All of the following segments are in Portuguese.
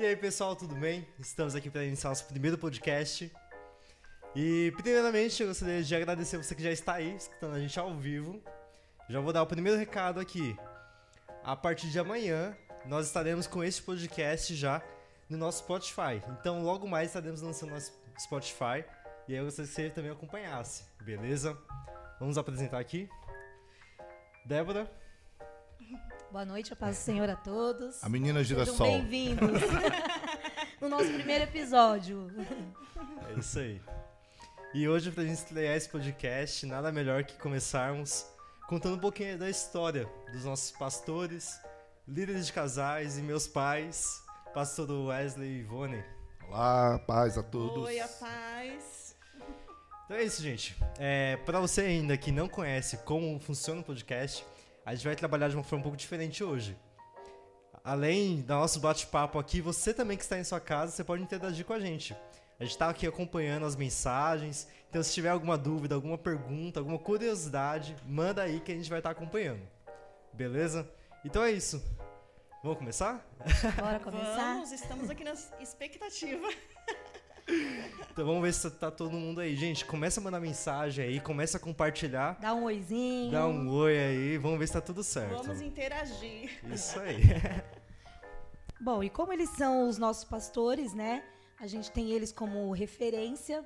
E aí, pessoal, tudo bem? Estamos aqui para iniciar nosso primeiro podcast. E, primeiramente, eu gostaria de agradecer você que já está aí, escutando a gente ao vivo. Já vou dar o primeiro recado aqui. A partir de amanhã, nós estaremos com este podcast já no nosso Spotify. Então, logo mais estaremos lançando nosso Spotify. E aí, eu gostaria que você também acompanhasse, beleza? Vamos apresentar aqui. Débora. Boa noite, a paz do Senhor a todos. A menina girassol. Sejam bem-vindos no nosso primeiro episódio. É isso aí. E hoje, pra gente estrear esse podcast, nada melhor que começarmos contando um pouquinho da história dos nossos pastores, líderes de casais e meus pais, pastor Wesley e Ivone. Olá, paz a todos. Oi, a paz. Então é isso, gente. É, para você ainda que não conhece como funciona o podcast, a gente vai trabalhar de uma forma um pouco diferente hoje. Além do nosso bate-papo aqui, você também que está em sua casa, você pode interagir com a gente. A gente está aqui acompanhando as mensagens, então se tiver alguma dúvida, alguma pergunta, alguma curiosidade, manda aí que a gente vai estar acompanhando. Beleza? Então é isso. Vamos começar? Bora começar? Vamos, estamos aqui na expectativa. Então vamos ver se tá todo mundo aí. Gente, começa a mandar mensagem aí, começa a compartilhar. Dá um oizinho. Dá um oi aí, vamos ver se tá tudo certo. Vamos interagir. Isso aí. Bom, e como eles são os nossos pastores, né? A gente tem eles como referência.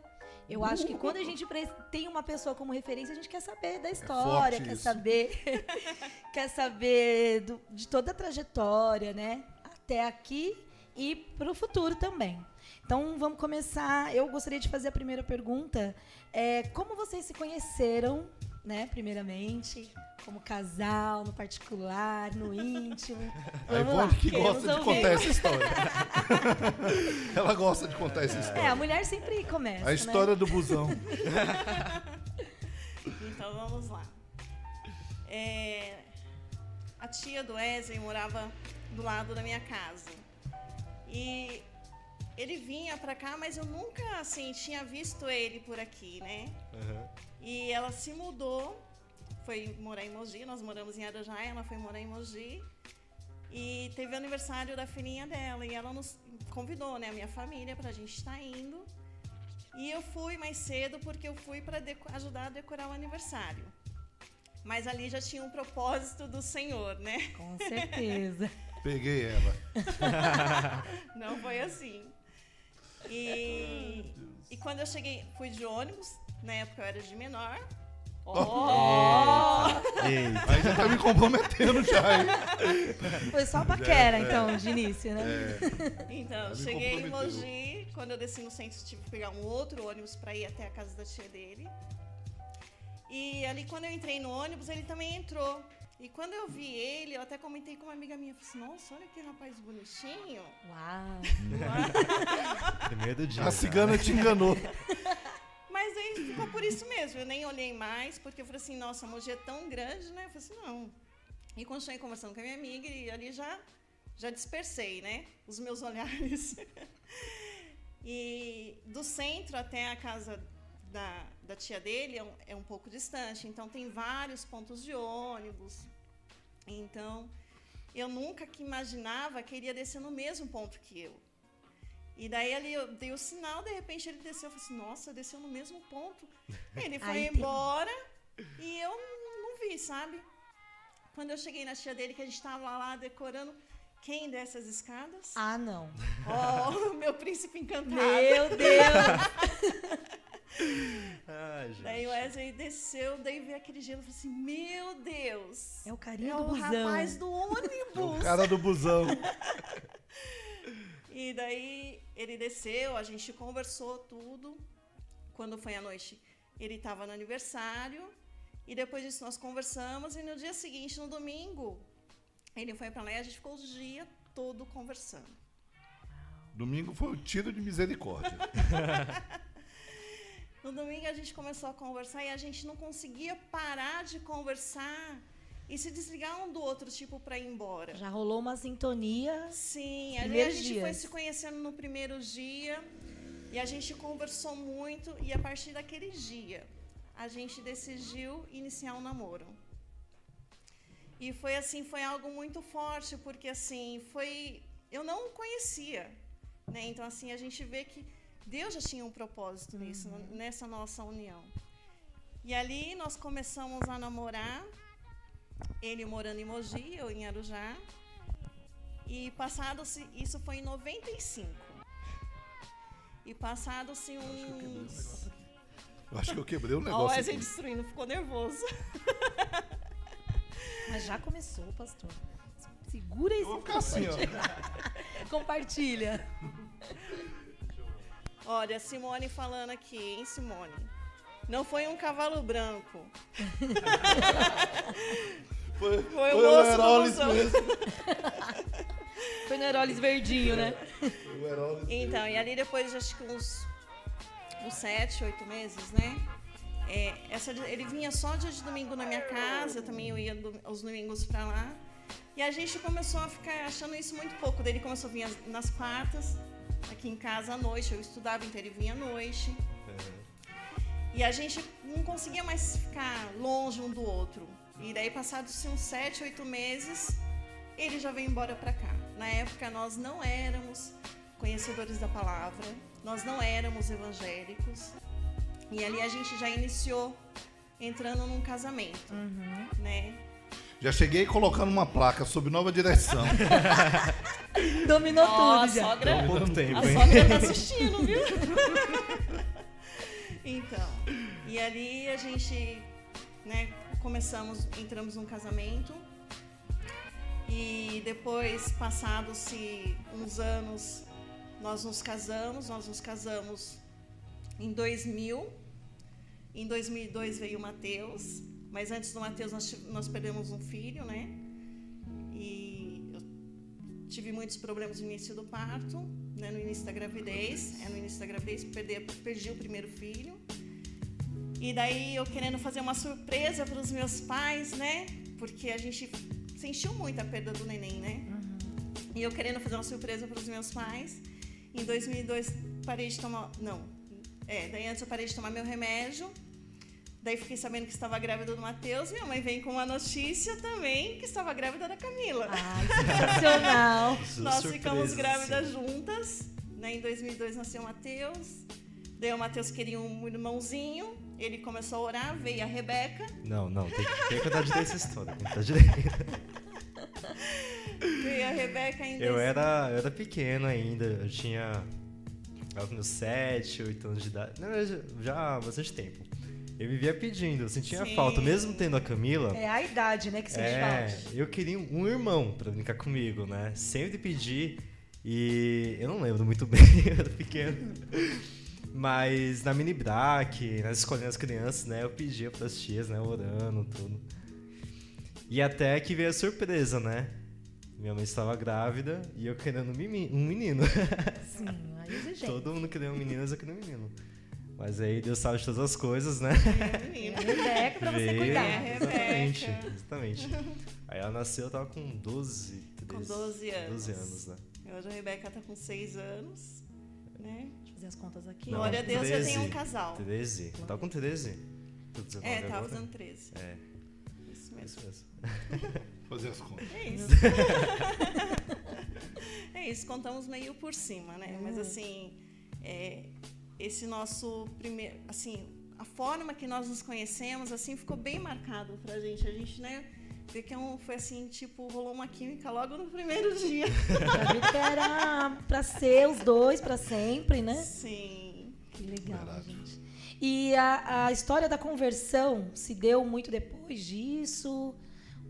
Eu acho que quando a gente tem uma pessoa como referência, a gente quer saber da história, forte quer saber, quer saber do- de toda a trajetória, né? Até aqui e para o futuro também. Então vamos começar. Eu gostaria de fazer a primeira pergunta. É, como vocês se conheceram, né? Primeiramente, como casal, no particular, no íntimo. A Vamos lá. Ivone que gosta de contar essa história. Ela gosta de contar essa É, a história. mulher sempre começa. A história do busão. Então vamos lá. É, a tia do Wesley morava do lado da minha casa. E ele vinha pra cá, mas eu nunca assim tinha visto ele por aqui, né? Aham. E ela se mudou, foi morar em Mogi, nós moramos em Arujá, ela foi morar em Mogi. E teve o aniversário da filhinha dela, e ela nos convidou, né, a minha família, pra gente estar indo. E eu fui mais cedo porque eu fui para ajudar a decorar o aniversário. Mas ali já tinha um propósito do Senhor, né? Com certeza. Peguei ela. Não foi assim. E, e quando eu cheguei, fui de ônibus, na época eu era de menor. Oh! Eita. Aí já tá me comprometendo já, hein? Foi só paquera, então, de início, né? Então, me cheguei em. Mogi, quando eu desci no centro, tive que pegar um outro ônibus para ir até a casa da tia dele. E ali, quando eu entrei no ônibus, ele também entrou. E quando eu vi ele, eu até comentei com uma amiga minha, falei assim, nossa, olha que rapaz bonitinho. Uau. Primeiro dia. A cigana te enganou. Mas aí ficou por isso mesmo, eu nem olhei mais, porque eu falei assim, nossa, a Mogi é tão grande, né? Eu falei assim, não. E continuei conversando com a minha amiga e ali já, já dispersei, né? Os meus olhares. e do centro até a casa da, da tia dele é um, é um pouco distante, então tem vários pontos de ônibus. Então, eu nunca que imaginava que ele ia descer no mesmo ponto que eu. E daí ali eu dei o sinal, de repente ele desceu. Eu falei assim, nossa, desceu no mesmo ponto. Ele foi tem- embora e eu não, vi, sabe? Quando eu cheguei na tia dele, que a gente estava lá decorando, quem desce as escadas? Ah, não. Oh, meu príncipe encantado. Meu Deus. Ai, gente. Daí o Wesley desceu, daí veio aquele gelo. Eu falei assim, meu Deus. É o carinho é do o busão. rapaz do O ônibus. cara do busão. E daí ele desceu, a gente conversou tudo. Quando foi à noite, ele estava no aniversário. E depois disso nós conversamos. E no dia seguinte, no domingo, ele foi para lá e a gente ficou o dia todo conversando. Domingo foi o tiro de misericórdia. No domingo a gente começou a conversar e a gente não conseguia parar de conversar e se desligar um do outro, tipo, para ir embora. Já rolou uma sintonia. Sim, ali a gente foi dias. se conhecendo no primeiro dia e a gente conversou muito e a partir daquele dia a gente decidiu iniciar um namoro. E foi assim, foi algo muito forte, porque assim, foi eu não o conhecia. Né? Então, assim, a gente vê que Deus já tinha um propósito nisso, nessa nossa união. E ali nós começamos a namorar, ele morando em Mogi, eu em Arujá. E passado-se, isso foi em 95. E passado-se uns. Eu acho que eu quebrei o Ó, o negócio. Wesley destruindo, ficou nervoso. Mas já começou, pastor. Segura Eu vou esse ficar assim, ó. Compartilha. Olha, Simone falando aqui, hein, Simone? Não foi um cavalo branco. Foi, Foi o foi o Heroles mesmo. Foi no Heroles verdinho, né? Foi o Heroles Então, e ali depois de acho que uns, uns sete, oito meses, né? É, essa, ele vinha só dia de domingo na minha casa, também eu ia do- aos domingos pra lá. E a gente começou a ficar achando isso muito pouco. Daí ele começou a vir as- nas quartas, aqui em casa à noite. Eu estudava, então ele vinha à noite. E a gente não conseguia mais ficar longe um do outro. E daí, passados uns sete, oito meses, ele já veio embora para cá. Na época, nós não éramos conhecedores da palavra, nós não éramos evangélicos. E ali a gente já iniciou entrando num casamento, né? Já cheguei colocando uma placa sob nova direção. Dominou a tudo já. sogra, Há pouco tempo, a hein? sogra tá assistindo, viu? então, e ali a gente, né, começamos, entramos num casamento. E depois, passados-se uns anos, nós nos casamos. Nós nos casamos em 2000. Em 2002 veio o Mateus. Mas antes do Mateus, nós, nós perdemos um filho, né? E eu tive muitos problemas no início do parto, né, no início da gravidez. É no início da gravidez, perdi, perdi o primeiro filho. E daí eu querendo fazer uma surpresa para os meus pais, né? Porque a gente sentiu muito a perda do neném, né? E eu querendo fazer uma surpresa para os meus pais. Em 2002 parei de tomar, não. É, daí antes eu parei de tomar meu remédio. Daí fiquei sabendo que estava grávida do Matheus. Minha mãe vem com uma notícia também que estava grávida da Camila. Ai, sensacional. Nós Surpresa, ficamos grávidas sim. juntas. Né? Em 2002 nasceu o Matheus. Daí o Matheus queria um irmãozinho. Ele começou a orar, veio a Rebeca. Não, não, tem, que- tem que contar direito essa história. Contar direito. Veio a Rebeca em Eu era, eu era pequeno ainda, eu tinha. Com meus 7, 8 anos de idade. Não, eu já, já há bastante tempo. Eu vivia pedindo, eu sentia Sim. falta, mesmo tendo a Camila. É a idade, né, que sente É, falta. eu queria um irmão pra brincar comigo, né? Sempre pedi e eu não lembro muito bem, eu era pequeno. Mas na mini braque, nas escolinhas das crianças, né? Eu pedia pras tias, né? Orando, tudo. E até que veio a surpresa, né? Minha mãe estava grávida e eu querendo um menino. Sim, a exigência. Todo mundo queria um menino, mas eu queria um menino. Mas aí Deus sabe de todas as coisas, né? É Rebeca pra você cuidar. É, Exatamente, Rebeca. exatamente. Aí ela nasceu, eu tava com 12, 13, Com 12 anos. 12 anos, né? Hoje a Rebeca tá com 6 anos. Né? Deixa eu fazer as contas aqui. Não, Glória a Deus, eu 13. tenho um casal. 13. Tava com 13? Tô 19 É, tava agora? fazendo 13. É, Isso isso mesmo. mesmo. Fazer as contas. É isso. é isso, contamos meio por cima, né? Mas assim, é, esse nosso primeiro, assim, a forma que nós nos conhecemos, assim, ficou bem marcado pra gente. A gente, né, vê que é um, foi assim, tipo, rolou uma química logo no primeiro dia. Era pra ser os dois pra sempre, né? Sim. Que legal, Verdade. gente. E a, a história da conversão se deu muito depois disso?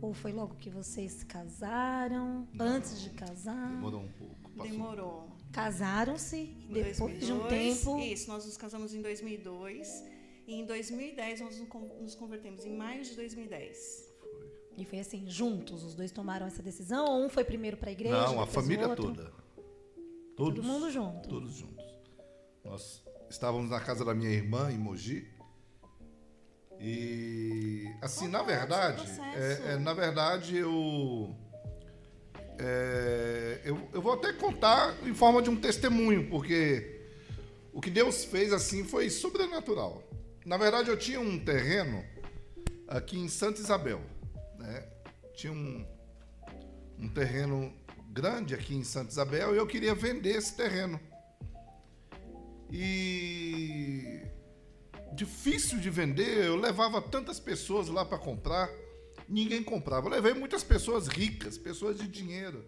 Ou foi logo que vocês se casaram? Antes de casar? Demorou um pouco. Passou. Demorou. Casaram-se Em depois de um 2002, tempo. Isso, nós nos casamos em 2002. E em 2010 nós nos con- nos convertemos, em maio de 2010. E foi assim, juntos, os dois tomaram essa decisão? Ou um foi primeiro para a igreja? Não, a família outro? toda. Todos, Todo mundo junto. Todos juntos. Nós estávamos na casa da minha irmã, em Mogi. E, assim, na Como foi verdade, processo? é, é, na verdade, eu, é, eu. Eu vou até contar em forma de um testemunho, porque o que Deus fez assim foi sobrenatural. Na verdade, eu tinha um terreno aqui em Santa Isabel. Né? Tinha um, um terreno grande aqui em Santa Isabel e eu queria vender esse terreno. E difícil de vender, eu levava tantas pessoas lá para comprar, ninguém comprava. Eu levei muitas pessoas ricas, pessoas de dinheiro.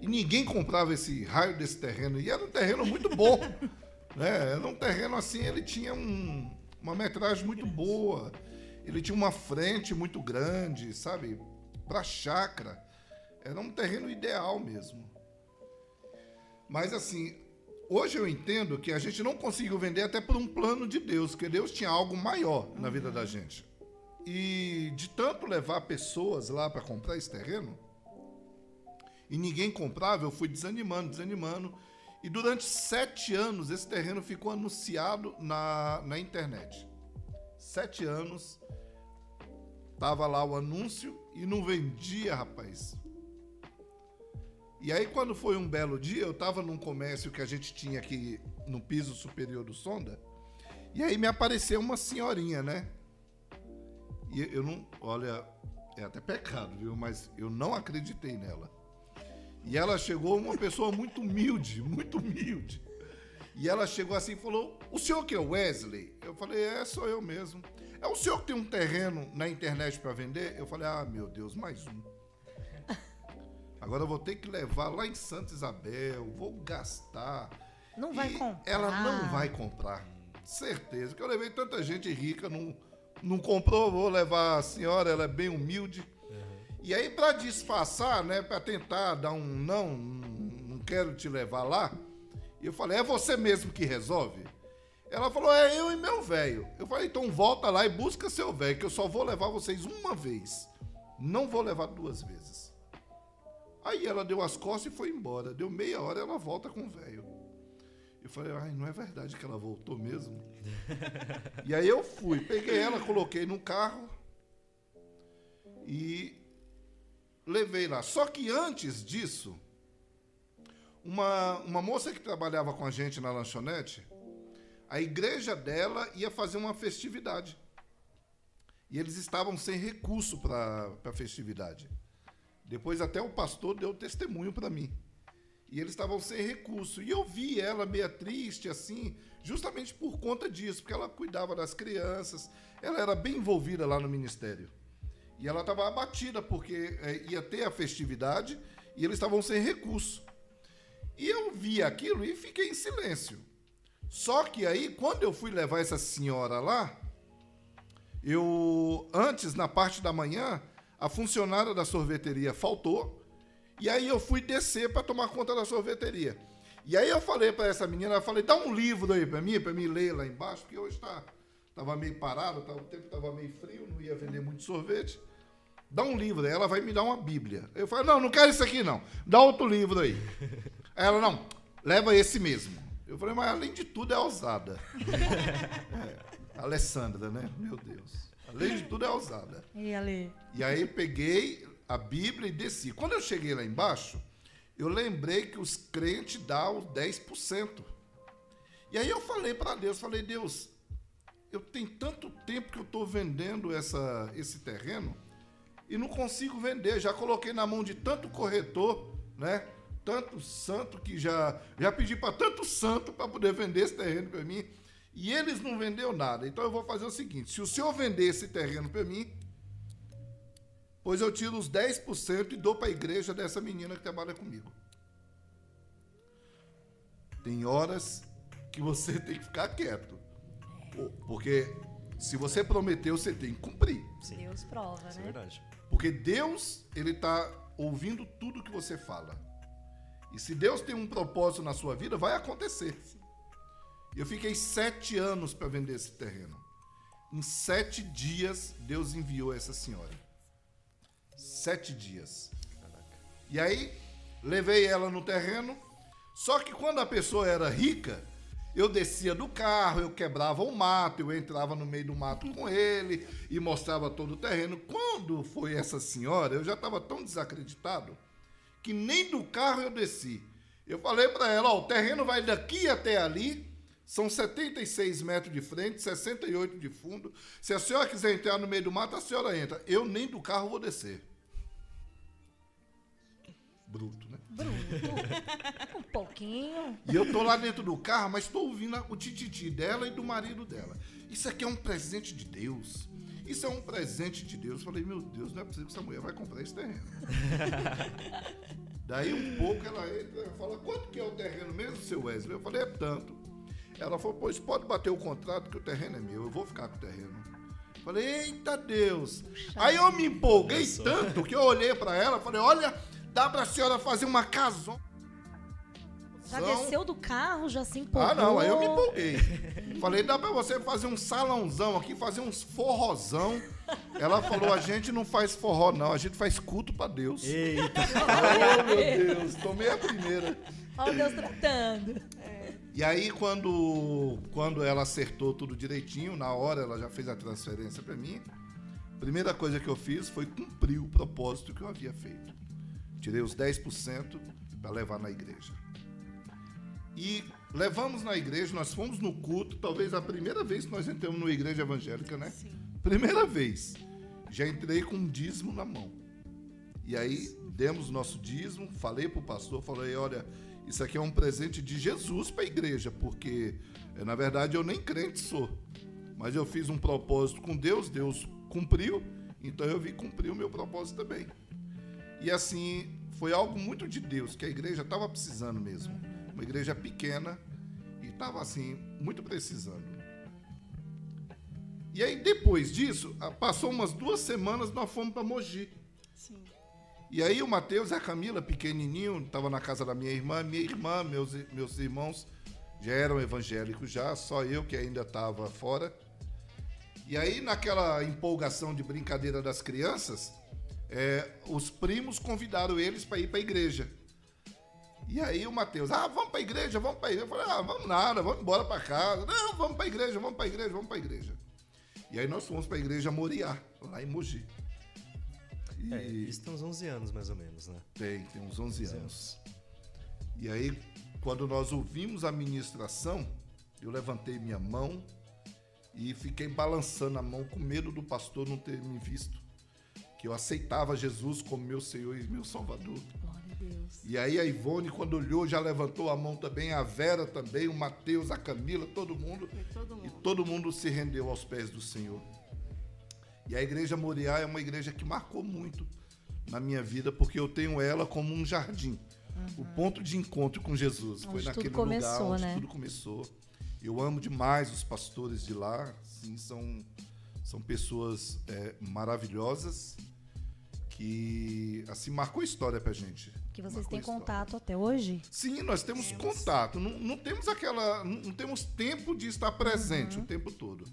E ninguém comprava esse raio desse terreno. E era um terreno muito bom. né? Era um terreno assim, ele tinha um, uma metragem muito boa. Ele tinha uma frente muito grande, sabe? Para chácara. Era um terreno ideal mesmo. Mas assim, hoje eu entendo que a gente não conseguiu vender até por um plano de Deus, porque Deus tinha algo maior na vida da gente. E de tanto levar pessoas lá para comprar esse terreno, e ninguém comprava, eu fui desanimando, desanimando. E durante sete anos esse terreno ficou anunciado na, na internet. Sete anos, tava lá o anúncio e não vendia, rapaz. E aí, quando foi um belo dia, eu estava num comércio que a gente tinha aqui no piso superior do Sonda, e aí me apareceu uma senhorinha, né? E eu não. Olha, é até pecado, viu? Mas eu não acreditei nela. E ela chegou, uma pessoa muito humilde, muito humilde. E ela chegou assim e falou: O senhor que é Wesley? Eu falei: É, sou eu mesmo. É o senhor que tem um terreno na internet para vender? Eu falei: Ah, meu Deus, mais um. Agora eu vou ter que levar lá em Santa Isabel, vou gastar. Não vai comprar. Ela não vai comprar. Certeza. Que eu levei tanta gente rica, não, não comprou, vou levar a senhora, ela é bem humilde. E aí, para disfarçar, né, para tentar dar um não, não quero te levar lá, eu falei, é você mesmo que resolve? Ela falou, é eu e meu velho. Eu falei, então volta lá e busca seu velho, que eu só vou levar vocês uma vez. Não vou levar duas vezes. Aí ela deu as costas e foi embora. Deu meia hora ela volta com o velho. Eu falei, ai, não é verdade que ela voltou mesmo? e aí eu fui, peguei ela, coloquei no carro e levei lá. Só que antes disso, uma, uma moça que trabalhava com a gente na lanchonete, a igreja dela ia fazer uma festividade. E eles estavam sem recurso para a festividade. Depois até o pastor deu testemunho para mim. E eles estavam sem recurso. E eu vi ela meio triste, assim, justamente por conta disso, porque ela cuidava das crianças, ela era bem envolvida lá no ministério. E ela estava abatida, porque é, ia ter a festividade e eles estavam sem recurso. E eu vi aquilo e fiquei em silêncio. Só que aí, quando eu fui levar essa senhora lá, eu, antes, na parte da manhã, a funcionária da sorveteria faltou, e aí eu fui descer para tomar conta da sorveteria. E aí eu falei para essa menina, eu falei, dá um livro aí para mim, para mim ler lá embaixo, porque hoje tá, tava meio parado, tá, o tempo estava meio frio, não ia vender muito sorvete. Dá um livro aí, ela vai me dar uma Bíblia. Eu falei, não, não quero isso aqui não, dá outro livro aí. Aí ela, não, leva esse mesmo. Eu falei, mas além de tudo é ousada. É, Alessandra, né? Meu Deus. Além de tudo é ousada. E Ale? E aí peguei a Bíblia e desci. Quando eu cheguei lá embaixo, eu lembrei que os crentes dão os 10%. E aí eu falei para Deus, falei, Deus, eu tenho tanto tempo que eu estou vendendo essa, esse terreno e não consigo vender. Já coloquei na mão de tanto corretor, né? Tanto santo que já já pedi para tanto santo para poder vender esse terreno para mim e eles não vendeu nada. Então eu vou fazer o seguinte: se o senhor vender esse terreno para mim, pois eu tiro os 10% e dou para a igreja dessa menina que trabalha comigo. Tem horas que você tem que ficar quieto. Porque se você prometeu, você tem que cumprir. Deus prova, Isso é né? verdade. Porque Deus, ele está ouvindo tudo que você fala. E se Deus tem um propósito na sua vida, vai acontecer. Eu fiquei sete anos para vender esse terreno. Em sete dias, Deus enviou essa senhora. Sete dias. E aí, levei ela no terreno. Só que quando a pessoa era rica, eu descia do carro, eu quebrava o mato, eu entrava no meio do mato com ele e mostrava todo o terreno. Quando foi essa senhora, eu já estava tão desacreditado que nem do carro eu desci. Eu falei para ela: ó, o terreno vai daqui até ali, são 76 metros de frente, 68 de fundo. Se a senhora quiser entrar no meio do mato, a senhora entra. Eu nem do carro vou descer. Bruto, né? Bruto. um pouquinho. E eu tô lá dentro do carro, mas tô ouvindo o tititi dela e do marido dela. Isso aqui é um presente de Deus. Isso é um presente de Deus. Falei, meu Deus, não é possível que essa mulher vai comprar esse terreno. Daí um pouco ela entra e fala, quanto que é o terreno mesmo, seu Wesley? Eu falei, é tanto. Ela falou, pois pode bater o contrato que o terreno é meu, eu vou ficar com o terreno. Falei, eita Deus. Aí eu me empolguei tanto que eu olhei pra ela e falei, olha, dá pra senhora fazer uma casona. Já desceu do carro, já se empolgou. Ah, não, aí eu me empolguei. Falei, dá pra você fazer um salãozão aqui, fazer uns forrozão. Ela falou, a gente não faz forró, não, a gente faz culto pra Deus. Eita. Oh, meu Deus, tomei a primeira. Olha Deus tratando. E aí, quando, quando ela acertou tudo direitinho, na hora ela já fez a transferência pra mim, a primeira coisa que eu fiz foi cumprir o propósito que eu havia feito. Tirei os 10% para levar na igreja. E levamos na igreja, nós fomos no culto, talvez a primeira vez que nós entramos numa igreja evangélica, né? Sim. Primeira vez. Já entrei com um dízimo na mão. E aí demos o nosso dízimo, falei pro pastor, falei, olha, isso aqui é um presente de Jesus para a igreja, porque eh, na verdade eu nem crente sou. Mas eu fiz um propósito com Deus, Deus cumpriu, então eu vim cumprir o meu propósito também. E assim, foi algo muito de Deus, que a igreja estava precisando mesmo. Uma igreja pequena e estava assim, muito precisando. E aí, depois disso, passou umas duas semanas, nós fomos para Mogi. Sim. E aí o Matheus e a Camila, pequenininho, estava na casa da minha irmã. Minha irmã, meus, meus irmãos já eram evangélicos já, só eu que ainda estava fora. E aí, naquela empolgação de brincadeira das crianças, é, os primos convidaram eles para ir para a igreja. E aí o Matheus, ah, vamos para a igreja, vamos para a igreja. Eu falei, ah, vamos nada, vamos embora para casa. Não, vamos para a igreja, vamos para a igreja, vamos para a igreja. E aí nós fomos para a igreja Moriá, lá em Mogi. E- É, isso tem uns 11 anos, mais ou menos, né? tem, tem uns 11 anos. E aí, quando nós ouvimos a ministração, eu levantei minha mão e fiquei balançando a mão com medo do pastor não ter me visto. Que eu aceitava Jesus como meu Senhor e meu Salvador. Glória a Deus. E aí a Ivone, quando olhou, já levantou a mão também, a Vera também, o Mateus, a Camila, todo mundo. Foi todo E mundo. todo mundo se rendeu aos pés do Senhor. E a igreja Moriá é uma igreja que marcou muito na minha vida, porque eu tenho ela como um jardim. O ponto de encontro com Jesus. Foi Onde naquele tudo começou, lugar onde né? tudo começou. Eu amo demais os pastores de lá. Sim, são, são pessoas é, maravilhosas que assim marcou história pra gente. Que vocês Marcou têm história. contato até hoje? Sim, nós temos contato. Não, não temos aquela. Não, não temos tempo de estar presente Uhum. o tempo todo.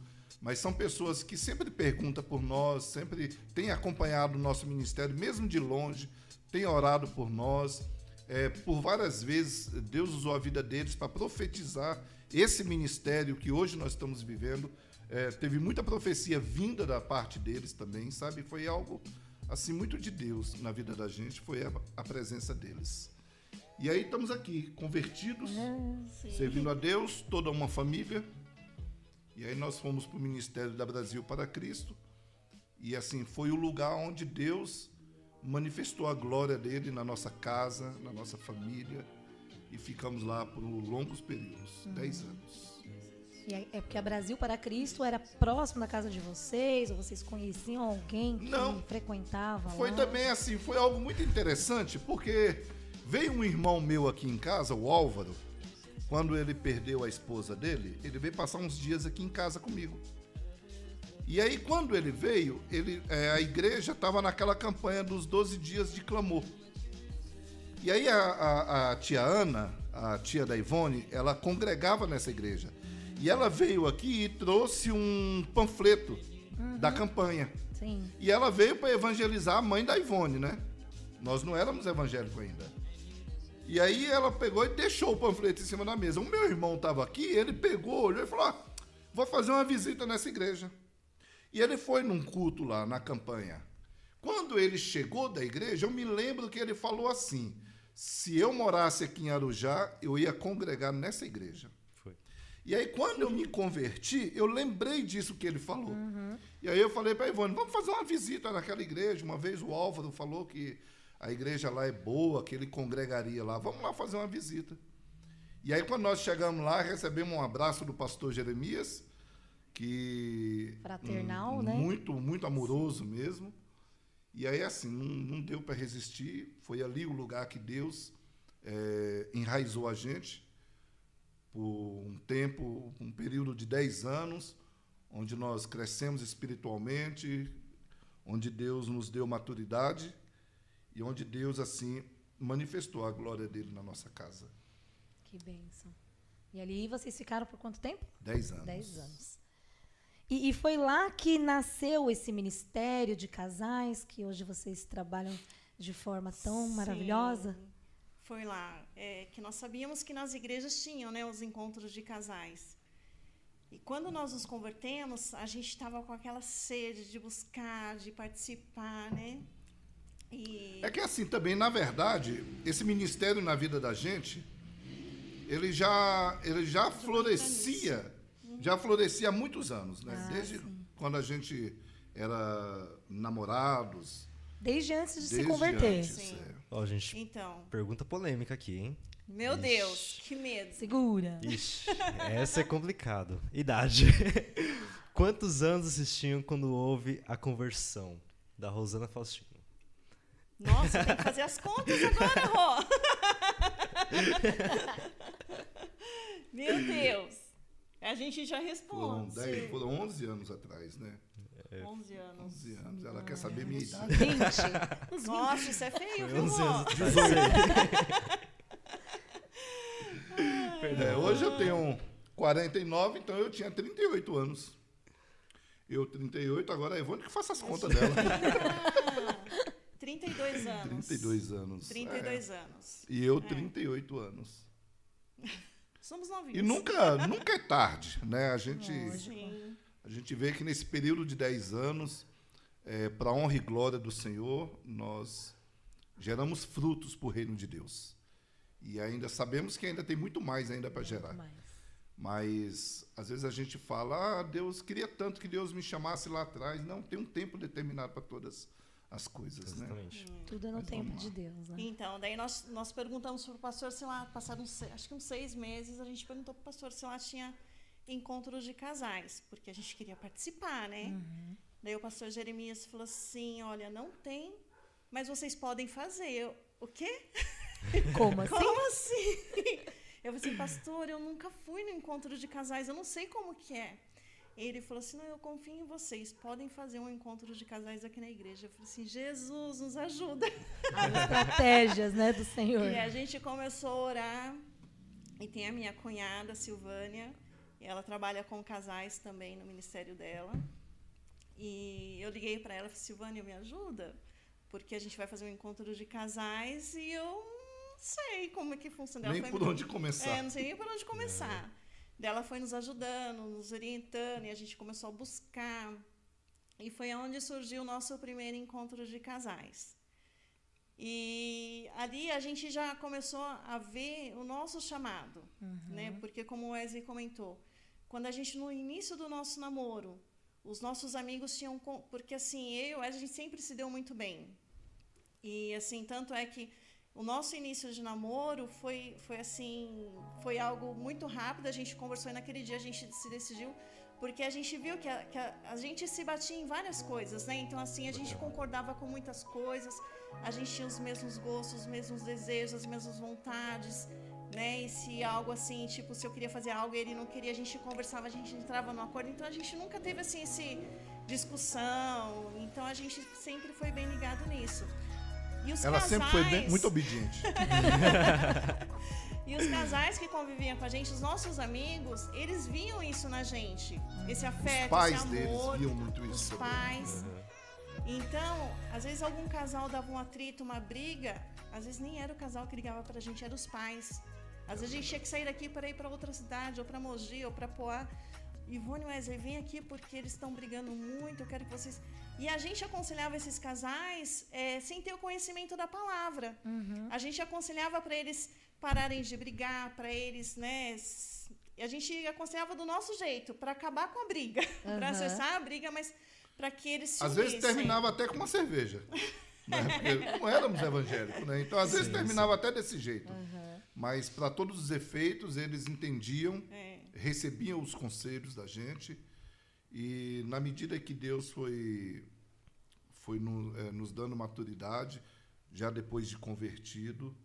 Mas são pessoas que sempre perguntam por nós, sempre têm acompanhado o nosso ministério, mesmo de longe, têm orado por nós. É, por várias vezes, Deus usou a vida deles para profetizar esse ministério que hoje nós estamos vivendo. É, teve muita profecia vinda da parte deles também, sabe? Foi algo assim muito de Deus na vida da gente, foi a, a presença deles. E aí estamos aqui, convertidos, Sim. servindo a Deus, toda uma família. E aí nós fomos para o Ministério da Brasil para Cristo. E assim, foi o lugar onde Deus manifestou a glória dele na nossa casa, na nossa família. E ficamos lá por longos períodos, dez anos. É é porque a Brasil para Cristo era próximo da casa de vocês, ou vocês conheciam alguém que Não. frequentava Foi lá? também assim, foi algo muito interessante, porque veio um irmão meu aqui em casa, o Álvaro, quando ele perdeu a esposa dele, ele veio passar uns dias aqui em casa comigo. E aí, quando ele veio, ele, é, a igreja estava naquela campanha dos 12 dias de clamor. E aí, a, a- a tia Ana, a tia da Ivone, ela congregava nessa igreja. E ela veio aqui e trouxe um panfleto da campanha. Sim. E ela veio para evangelizar a mãe da Ivone, né? Nós não éramos evangélicos ainda. E aí ela pegou e deixou o panfleto em cima da mesa. O meu irmão estava aqui, ele pegou, olhou e falou: ah, vou fazer uma visita nessa igreja. E ele foi num culto lá na campanha. Quando ele chegou da igreja, eu me lembro que ele falou assim: se eu morasse aqui em Arujá, eu ia congregar nessa igreja. E aí, quando eu me converti, eu lembrei disso que ele falou. E aí eu falei para Ivone, vamos fazer uma visita naquela igreja. Uma vez o Álvaro falou que a igreja lá é boa, que ele congregaria lá. Vamos lá fazer uma visita. E aí, quando nós chegamos lá, recebemos um abraço do pastor Jeremias, que. Fraternal, um, né? Muito, muito amoroso mesmo. E aí, assim, não, não deu para resistir. Foi ali o lugar que Deus é, enraizou a gente por um tempo, um período de 10 anos, onde nós crescemos espiritualmente, onde Deus nos deu maturidade e onde Deus, assim, manifestou a glória dele na nossa casa. Que bênção. E ali vocês ficaram por quanto tempo? Dez anos. Dez anos. E, e, foi lá que nasceu esse ministério de casais que hoje vocês trabalham de forma tão Sim, maravilhosa? Foi lá. É, que nós sabíamos que nas igrejas tinham né, os encontros de casais. E quando nós nos convertemos, a gente estava com aquela sede de buscar, de participar, né? E... É que assim também, na verdade, esse ministério na vida da gente, ele já, ele já florescia já florescia há muitos anos, né? Ah, Desde sim. quando a gente era namorados. Desde antes de desde se converter. Antes, sim. É. Ó, gente, então. pergunta polêmica aqui, hein? Meu Ixi. Deus, que medo. Segura. Ixi, essa é complicado. Idade. Quantos anos vocês tinham quando houve a conversão da Rosana Faustino? Nossa, tem que fazer as contas agora, Rô. Meu Deus. A gente já responde. Foram, 10, foram 11 anos atrás, né? É. 11 anos. 11 anos. Ela ah, quer saber minha idade. 20. Nossa, isso é feio, viu, 11 anos. é, hoje eu tenho 49, então eu tinha 38 anos. Eu 38, agora a Ivone que faça as contas dela. 32 anos. 32 anos. 32 é. anos. E eu, é. 38 anos. Somos novinhos. E nunca, nunca é tarde, né? A gente, a gente vê que nesse período de 10 anos, é, para a honra e glória do Senhor, nós geramos frutos para o reino de Deus. E ainda sabemos que ainda tem muito mais ainda para gerar. Mas às vezes a gente fala, ah, Deus queria tanto que Deus me chamasse lá atrás. Não, tem um tempo determinado para todas as coisas, né? Exatamente. né? Tudo é no Mas tempo de Deus, né? Então, daí nós, nós perguntamos para o pastor se lá, passaram acho que uns seis meses, a gente perguntou para o pastor se lá tinha encontros de casais, porque a gente queria participar, né? Uhum. Daí o pastor Jeremias falou assim, olha, não tem, mas vocês podem fazer. Eu, o quê? Como assim? Como assim? Eu falei assim, pastor, eu nunca fui no encontro de casais, eu não sei como que é. Ele falou assim: Não, eu confio em vocês, podem fazer um encontro de casais aqui na igreja. Eu falei assim: Jesus, nos ajuda. As estratégias né, do Senhor. E a gente começou a orar. E tem a minha cunhada, Silvânia, ela trabalha com casais também no ministério dela. E eu liguei para ela e falei: Silvânia, me ajuda? Porque a gente vai fazer um encontro de casais e eu não sei como é que funciona. Nem por onde começar. É, não sei nem por onde começar. É. Dela foi nos ajudando, nos orientando, e a gente começou a buscar. E foi onde surgiu o nosso primeiro encontro de casais. E ali a gente já começou a ver o nosso chamado, uhum. né? Porque como o Wesley comentou, quando a gente no início do nosso namoro, os nossos amigos tinham porque assim, eu, a gente sempre se deu muito bem. E assim, tanto é que o nosso início de namoro foi, foi assim, foi algo muito rápido. A gente conversou e naquele dia a gente se decidiu porque a gente viu que a, que a, a gente se batia em várias coisas, né? Então assim a gente concordava com muitas coisas, a gente tinha os mesmos gostos, os mesmos desejos, as mesmas vontades, né? E se algo assim, tipo, se eu queria fazer algo e ele não queria, a gente conversava, a gente entrava no acordo. Então a gente nunca teve assim esse discussão. Então a gente sempre foi bem ligado nisso. Ela casais... sempre foi bem, muito obediente. e os casais que conviviam com a gente, os nossos amigos, eles viam isso na gente. Esse afeto, os pais esse amor. Deles viam muito isso. Os pais. Uhum. Então, às vezes algum casal dava um atrito, uma briga, às vezes nem era o casal que ligava pra gente, era os pais. Às vezes a gente tinha que sair daqui para ir para outra cidade, ou para Mogi, ou para Poá. Ivone Wesley, vem aqui porque eles estão brigando muito, eu quero que vocês. E a gente aconselhava esses casais é, sem ter o conhecimento da palavra. Uhum. A gente aconselhava para eles pararem de brigar, para eles, né? A gente aconselhava do nosso jeito, para acabar com a briga, uhum. para acessar a briga, mas para que eles se Às vezes terminava até com uma cerveja. Né? Porque não éramos evangélicos, né? Então, às vezes, Sim, terminava até desse jeito. Mas, para todos os efeitos, eles entendiam, É. recebiam os conselhos da gente. E, na medida que Deus foi, foi no- eh, nos dando maturidade, já depois de convertido,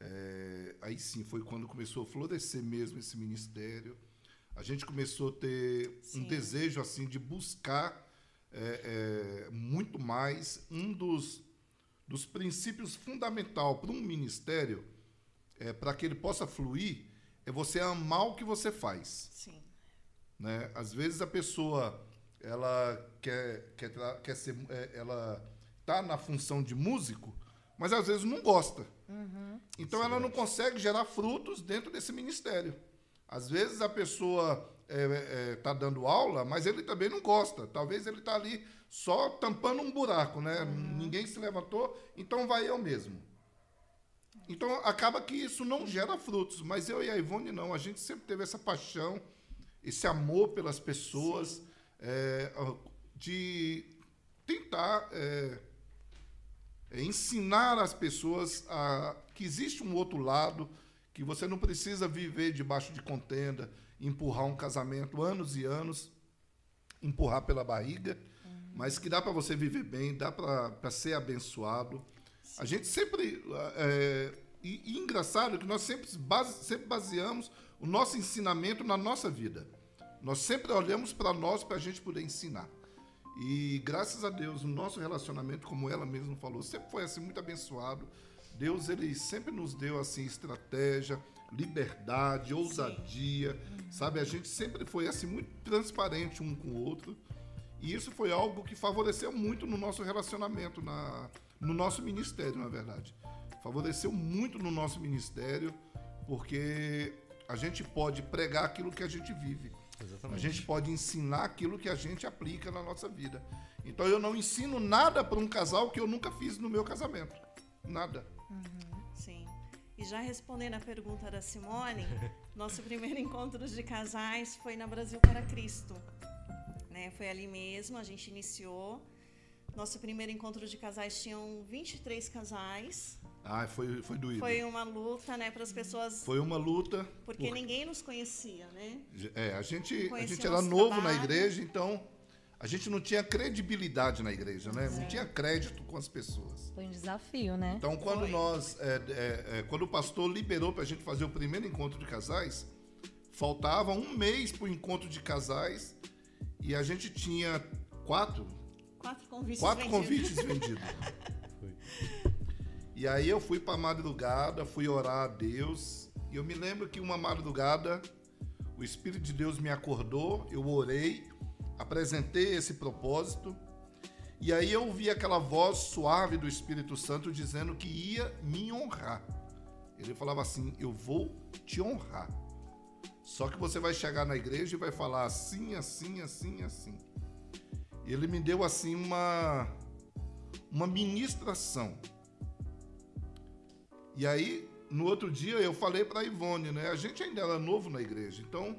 eh, aí sim foi quando começou a florescer mesmo esse ministério. A gente começou a ter um Sim. desejo assim de buscar eh, eh, muito mais. Um dos, dos princípios fundamental para um ministério, eh, para que ele possa fluir, é você amar o que você faz Sim. né? Às vezes a pessoa ela quer quer, quer ser é, ela tá na função de músico, mas às vezes não gosta. Então ela não consegue gerar frutos dentro desse ministério. Às vezes a pessoa está dando aula, mas ele também não gosta. Talvez ele está ali só tampando um buraco, né? Ninguém se levantou, então vai eu mesmo. Então acaba que isso não gera frutos. Mas eu e a Ivone não. A gente sempre teve essa paixão, esse amor pelas pessoas, é, de tentar é, ensinar as pessoas a, que existe um outro lado, que você não precisa viver debaixo de contenda, empurrar um casamento anos e anos, empurrar pela barriga, mas que dá para você viver bem, dá para ser abençoado. A gente sempre. É, e, e engraçado que nós sempre, base, sempre baseamos o nosso ensinamento na nossa vida. Nós sempre olhamos para nós para a gente poder ensinar. E graças a Deus, o nosso relacionamento, como ela mesma falou, sempre foi assim muito abençoado. Deus ele sempre nos deu assim estratégia, liberdade, ousadia, sabe? A gente sempre foi assim muito transparente um com o outro. E isso foi algo que favoreceu muito no nosso relacionamento, na, no nosso ministério, na verdade. Favoreceu muito no nosso ministério, porque a gente pode pregar aquilo que a gente vive. A Exatamente. gente pode ensinar aquilo que a gente aplica na nossa vida. Então eu não ensino nada para um casal que eu nunca fiz no meu casamento. Nada. Sim. E já respondendo a pergunta da Simone, nosso primeiro encontro de casais foi na Brasil para Cristo. Né? Foi ali mesmo, a gente iniciou. Nosso primeiro encontro de casais tinham 23 casais. Ah, foi, foi doído. Foi uma luta, né, para as pessoas, Foi uma luta. porque por- ninguém nos conhecia, né? É, a gente, a gente era novo na trabalho. igreja, então a gente não tinha credibilidade na igreja, né? Não É. tinha crédito com as pessoas. Foi um desafio, né? Então, quando Foi. nós, é, é, é, quando o pastor liberou para a gente fazer o primeiro encontro de casais, faltava um mês para o encontro de casais e a gente tinha quatro, Quatro convites quatro vendidos. convites vendidos. E aí eu fui para madrugada, fui orar a Deus. E eu me lembro que uma madrugada o Espírito de Deus me acordou, eu orei, apresentei esse propósito. E aí eu ouvi aquela voz suave do Espírito Santo dizendo que ia me honrar. Ele falava assim: Eu vou te honrar. Só que você vai chegar na igreja e vai falar assim, assim, assim, assim. Ele me deu assim uma uma ministração. E aí, no outro dia, eu falei para Ivone, né? A gente ainda era novo na igreja, então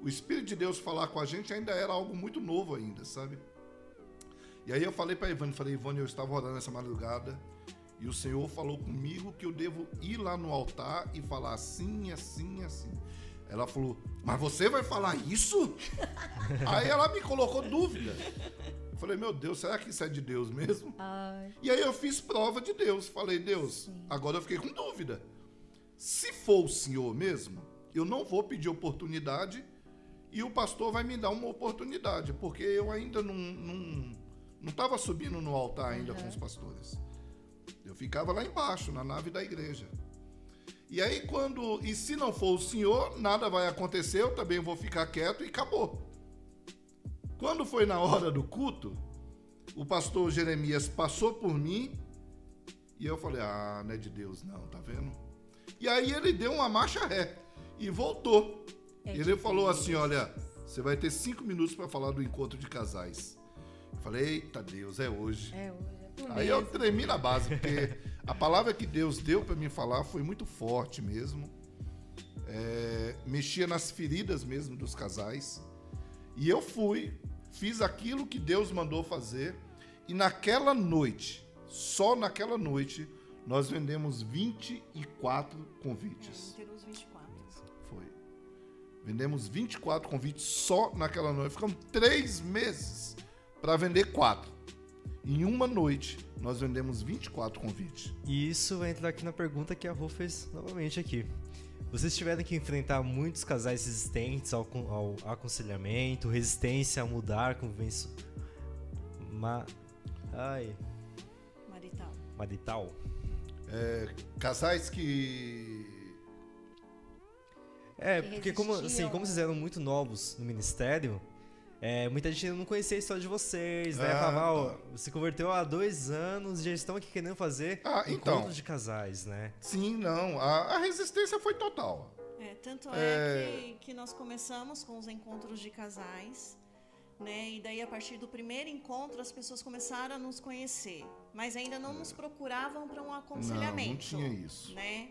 o Espírito de Deus falar com a gente ainda era algo muito novo ainda, sabe? E aí eu falei para Ivone, falei, Ivone, eu estava orando essa madrugada e o Senhor falou comigo que eu devo ir lá no altar e falar assim, assim, assim. Ela falou, mas você vai falar isso? aí ela me colocou dúvida. Eu falei, meu Deus, será que isso é de Deus mesmo? Ai, E aí eu fiz prova de Deus. Falei, Deus, agora eu fiquei com dúvida. Se for o Senhor mesmo, eu não vou pedir oportunidade e o pastor vai me dar uma oportunidade, porque eu ainda não não não estava subindo no altar ainda com os pastores. Eu ficava lá embaixo, na nave da igreja. E aí quando e se não for o Senhor, nada vai acontecer, eu também vou ficar quieto e acabou. Quando foi na hora do culto, o pastor Jeremias passou por mim e eu falei: Ah, não é de Deus, não, tá vendo? E aí ele deu uma marcha ré e voltou. É e ele falou assim: Olha, você vai ter cinco minutos para falar do encontro de casais. Eu falei: Eita Deus, é hoje. é hoje. É Aí eu tremi na base, porque a palavra que Deus deu para mim falar foi muito forte mesmo. É, mexia nas feridas mesmo dos casais. E eu fui, fiz aquilo que Deus mandou fazer. E naquela noite, Só naquela noite nós vendemos 24 convites. É, os 24. Foi. Vendemos 24 convites só naquela noite. Ficamos três meses para vender quatro. Em uma noite, nós vendemos 24 convites. E isso entra aqui na pergunta que a Rô fez novamente aqui. Vocês tiveram que enfrentar muitos casais resistentes ao, ao aconselhamento, resistência a mudar, convivência. Ma... Ai. Marital. Marital? É, casais que. É, porque como, assim, como vocês eram muito novos no ministério, é, muita gente ainda não conhecia a história de vocês, né? Ah, Falava, ó, tá. se converteu há dois anos e já estão aqui querendo fazer Ah, então. encontros de casais, né? Sim, não. A, a resistência foi total. É, tanto é, É. Que, que nós começamos com os encontros de casais, né? E daí, a partir do primeiro encontro, as pessoas começaram a nos conhecer. Mas ainda não nos procuravam para um aconselhamento. Não, não tinha isso. Né?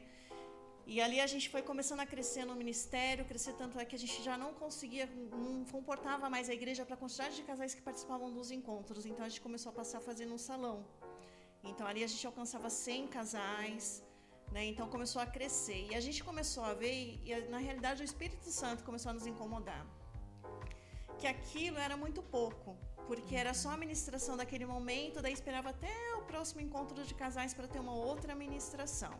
E ali a gente foi começando a crescer no ministério, crescer tanto é que a gente já não conseguia, não comportava mais a igreja para a quantidade de casais que participavam dos encontros. Então a gente começou a passar a fazer num salão. Então ali a gente alcançava 100 casais, né? Então começou a crescer. E a gente começou a ver, e na realidade o Espírito Santo começou a nos incomodar. Que aquilo era muito pouco, porque era só a ministração daquele momento, daí esperava até o próximo encontro de casais para ter uma outra ministração.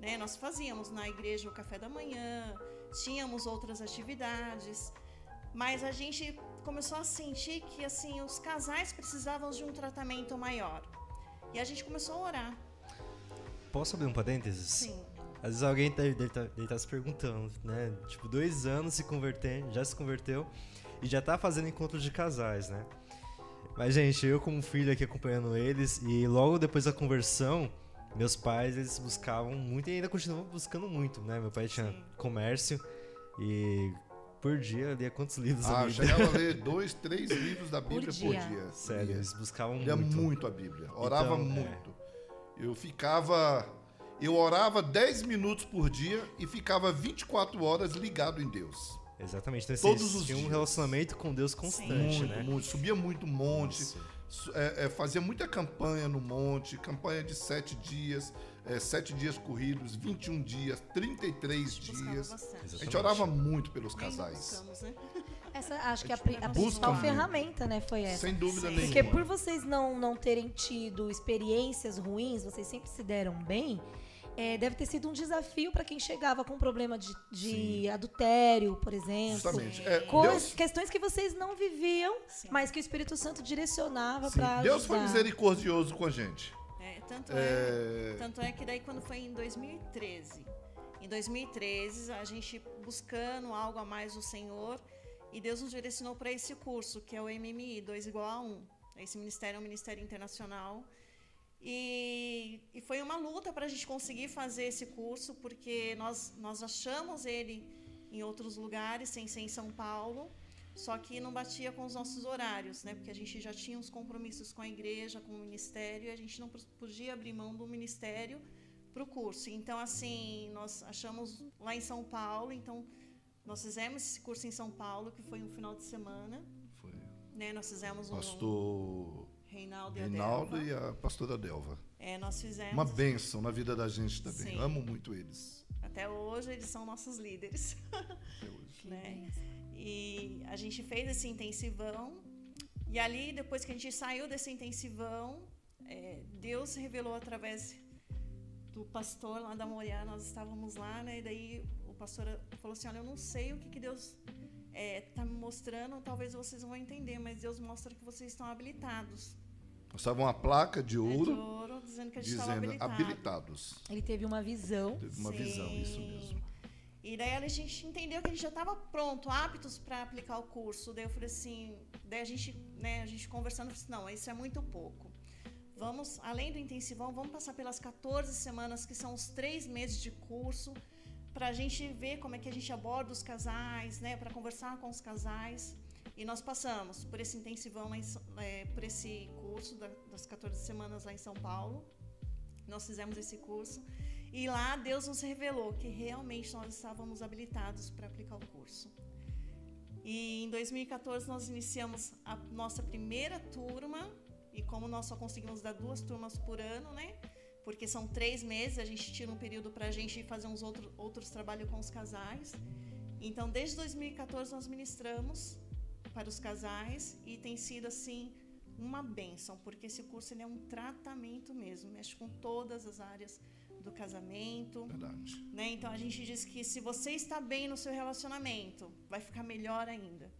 Né? Nós fazíamos na igreja o café da manhã, tínhamos outras atividades, mas a gente começou a sentir que assim os casais precisavam de um tratamento maior. E a gente começou a orar. Posso abrir um parênteses? Sim. Às vezes alguém tá, deve, tá, tá se perguntando, né? Tipo, dois anos se convertendo, já se converteu e já tá fazendo encontros de casais, né? Mas, gente, eu como filho aqui acompanhando eles e logo depois da conversão, meus pais, eles buscavam muito e ainda continuam buscando muito, né? Meu pai tinha Sim. comércio e por dia lia quantos livros Ah, a eu Bíblia. chegava a ler dois, três livros da Bíblia por dia. dia. Sério, eles buscavam Lia muito. muito a Bíblia. Orava Então, é. muito. Eu ficava. Eu orava 10 minutos por dia e ficava 24 horas ligado em Deus. Exatamente. Então, Todos vocês os tinham um dias. relacionamento com Deus constante, muito, né? muito. Subia muito monte. Nossa. É, é, fazia muita campanha no monte, campanha de sete dias, é, sete dias corridos, 21 dias, 33 Buscava dias. bastante. A gente orava muito pelos casais. buscamos, né? Essa, acho que a, a principal muito. ferramenta, né, foi essa. Sem dúvida Sim. nenhuma. Porque por vocês não, não terem tido experiências ruins, vocês sempre se deram bem, é, deve ter sido um desafio para quem chegava com problema de, de adultério, por exemplo. Justamente. É, Deus, Questões que vocês não viviam, Sim. mas que o Espírito Santo direcionava para Deus foi misericordioso com a gente. É, tanto, é, É, tanto é que daí quando foi em 2013. Em 2013, a gente buscando algo a mais do Senhor, e Deus nos direcionou para esse curso, que é o MMI, 2 igual a 1. Esse ministério é um ministério internacional. E, e foi uma luta para a gente conseguir fazer esse curso, porque nós, nós achamos ele em outros lugares, sem ser em São Paulo, só que não batia com os nossos horários, né? Porque a gente já tinha uns compromissos com a igreja, com o ministério, e a gente não podia abrir mão do ministério para o curso. Então, assim, nós achamos lá em São Paulo, então nós fizemos esse curso em São Paulo, que foi um final de semana, foi né? Nós fizemos um pastor Reinaldo e a Reinaldo Delva. e a pastora Delva. É, nós fizemos. Uma bênção na vida da gente também. Sim. Amo muito eles. Até hoje eles são nossos líderes. até hoje. né? E a gente fez esse intensivão. E ali, depois que a gente saiu desse intensivão, é, Deus se revelou através do pastor lá da Moriá. Nós estávamos lá, né? E daí o pastor falou assim: Olha, eu não sei o que, que Deus está me mostrando, talvez vocês vão entender, mas Deus mostra que vocês estão habilitados. Estava uma placa de É, de ouro ouro, dizendo que a gente estava dizendo habilitado. habilitados. Ele teve uma visão. Teve uma visão, isso mesmo. E daí a gente entendeu que a gente já estava pronto, aptos para aplicar o curso. Daí eu falei assim, daí a gente, né, a gente conversando, eu falei assim, não, isso é muito pouco. Vamos, além do intensivão, vamos passar pelas 14 semanas, que são os três meses de curso, para a gente ver como é que a gente aborda os casais, né, para conversar com os casais. E nós passamos por esse intensivão, em é, por esse curso da- das 14 semanas lá em São Paulo. Nós fizemos esse curso. E lá Deus nos revelou que realmente nós estávamos habilitados para aplicar o curso. E em 2014 nós iniciamos a nossa primeira turma E como nós só conseguimos dar duas turmas por ano, né? Porque são três meses, a gente tira um período para a gente fazer uns outro, outros trabalhos com os casais. Então, desde 2014 nós ministramos para os casais e tem sido assim uma bênção, porque esse curso ele é um tratamento mesmo, mexe com todas as áreas do casamento. Verdade. Né? Então a gente diz que se você está bem no seu relacionamento, vai ficar melhor ainda.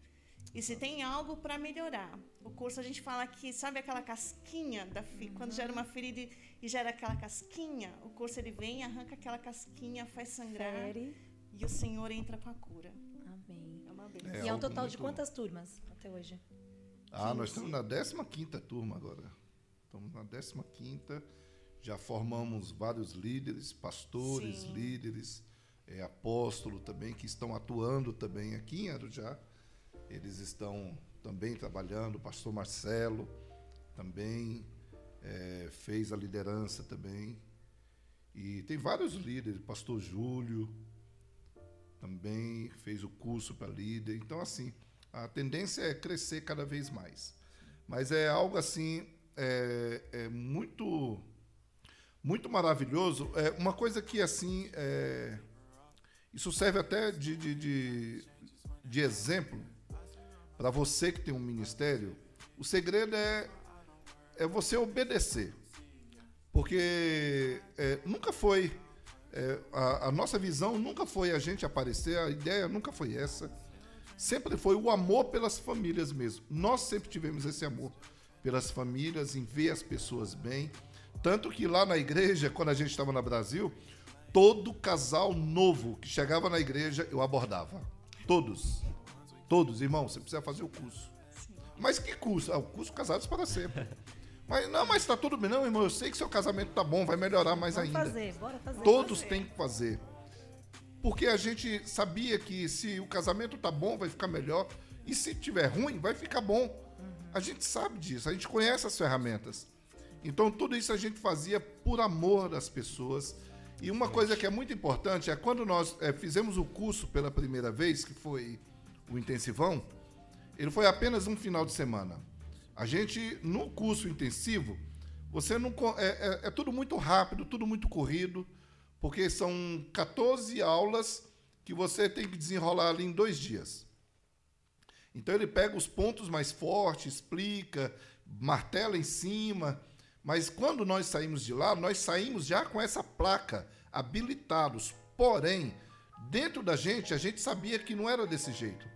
E se tem algo para melhorar, o curso a gente fala que, sabe aquela casquinha da fi, quando gera uma ferida e, gera aquela casquinha, o curso ele vem, arranca aquela casquinha, faz sangrar Fere. e o Senhor entra com a cura. Amém. É uma bênção. É e é um total de quantas turmas até hoje? Ah, nós 15. estamos na 15 turma agora. Estamos na 15 Já formamos vários líderes, pastores, Sim. líderes, é, apóstolo também, que estão atuando também aqui em Arujá. Eles estão também trabalhando. O pastor Marcelo também é, fez a liderança também. E tem vários líderes, pastor Júlio também fez o curso para líder. Então, assim, a tendência é crescer cada vez mais. Mas é algo assim, é, é muito, muito maravilhoso. É uma coisa que, assim, é, isso serve até de, de, de, de exemplo para você que tem um ministério. O segredo é, é você obedecer. Porque é, nunca foi. é, a, a nossa visão nunca foi a gente aparecer, a ideia nunca foi essa. Sempre foi o amor pelas famílias mesmo. Nós sempre tivemos esse amor pelas famílias, em ver as pessoas bem. Tanto que lá na igreja, quando a gente estava no Brasil, todo casal novo que chegava na igreja, eu abordava. Todos. Todos, irmão, você precisa fazer o curso. Mas que curso? Ah, o curso Casados para Sempre. Mas não, mas tá tudo bem. Não, irmão, eu sei que seu casamento tá bom, vai melhorar mais Vamos ainda. fazer, bora fazer. Todos têm que fazer. Porque a gente sabia que se o casamento tá bom, vai ficar melhor. E se tiver ruim, vai ficar bom. A gente sabe disso, a gente conhece as ferramentas. Então tudo isso a gente fazia por amor das pessoas. E uma coisa que é muito importante é quando nós eh, fizemos o curso pela primeira vez, que foi o intensivão, ele foi apenas um final de semana. A gente, no curso intensivo, você não. É, é- é tudo muito rápido, tudo muito corrido, porque são 14 aulas que você tem que desenrolar ali em dois dias. Então ele pega os pontos mais fortes, explica, martela em cima. Mas quando nós saímos de lá, nós saímos já com essa placa, habilitados. Porém, dentro da gente, a gente sabia que não era desse jeito.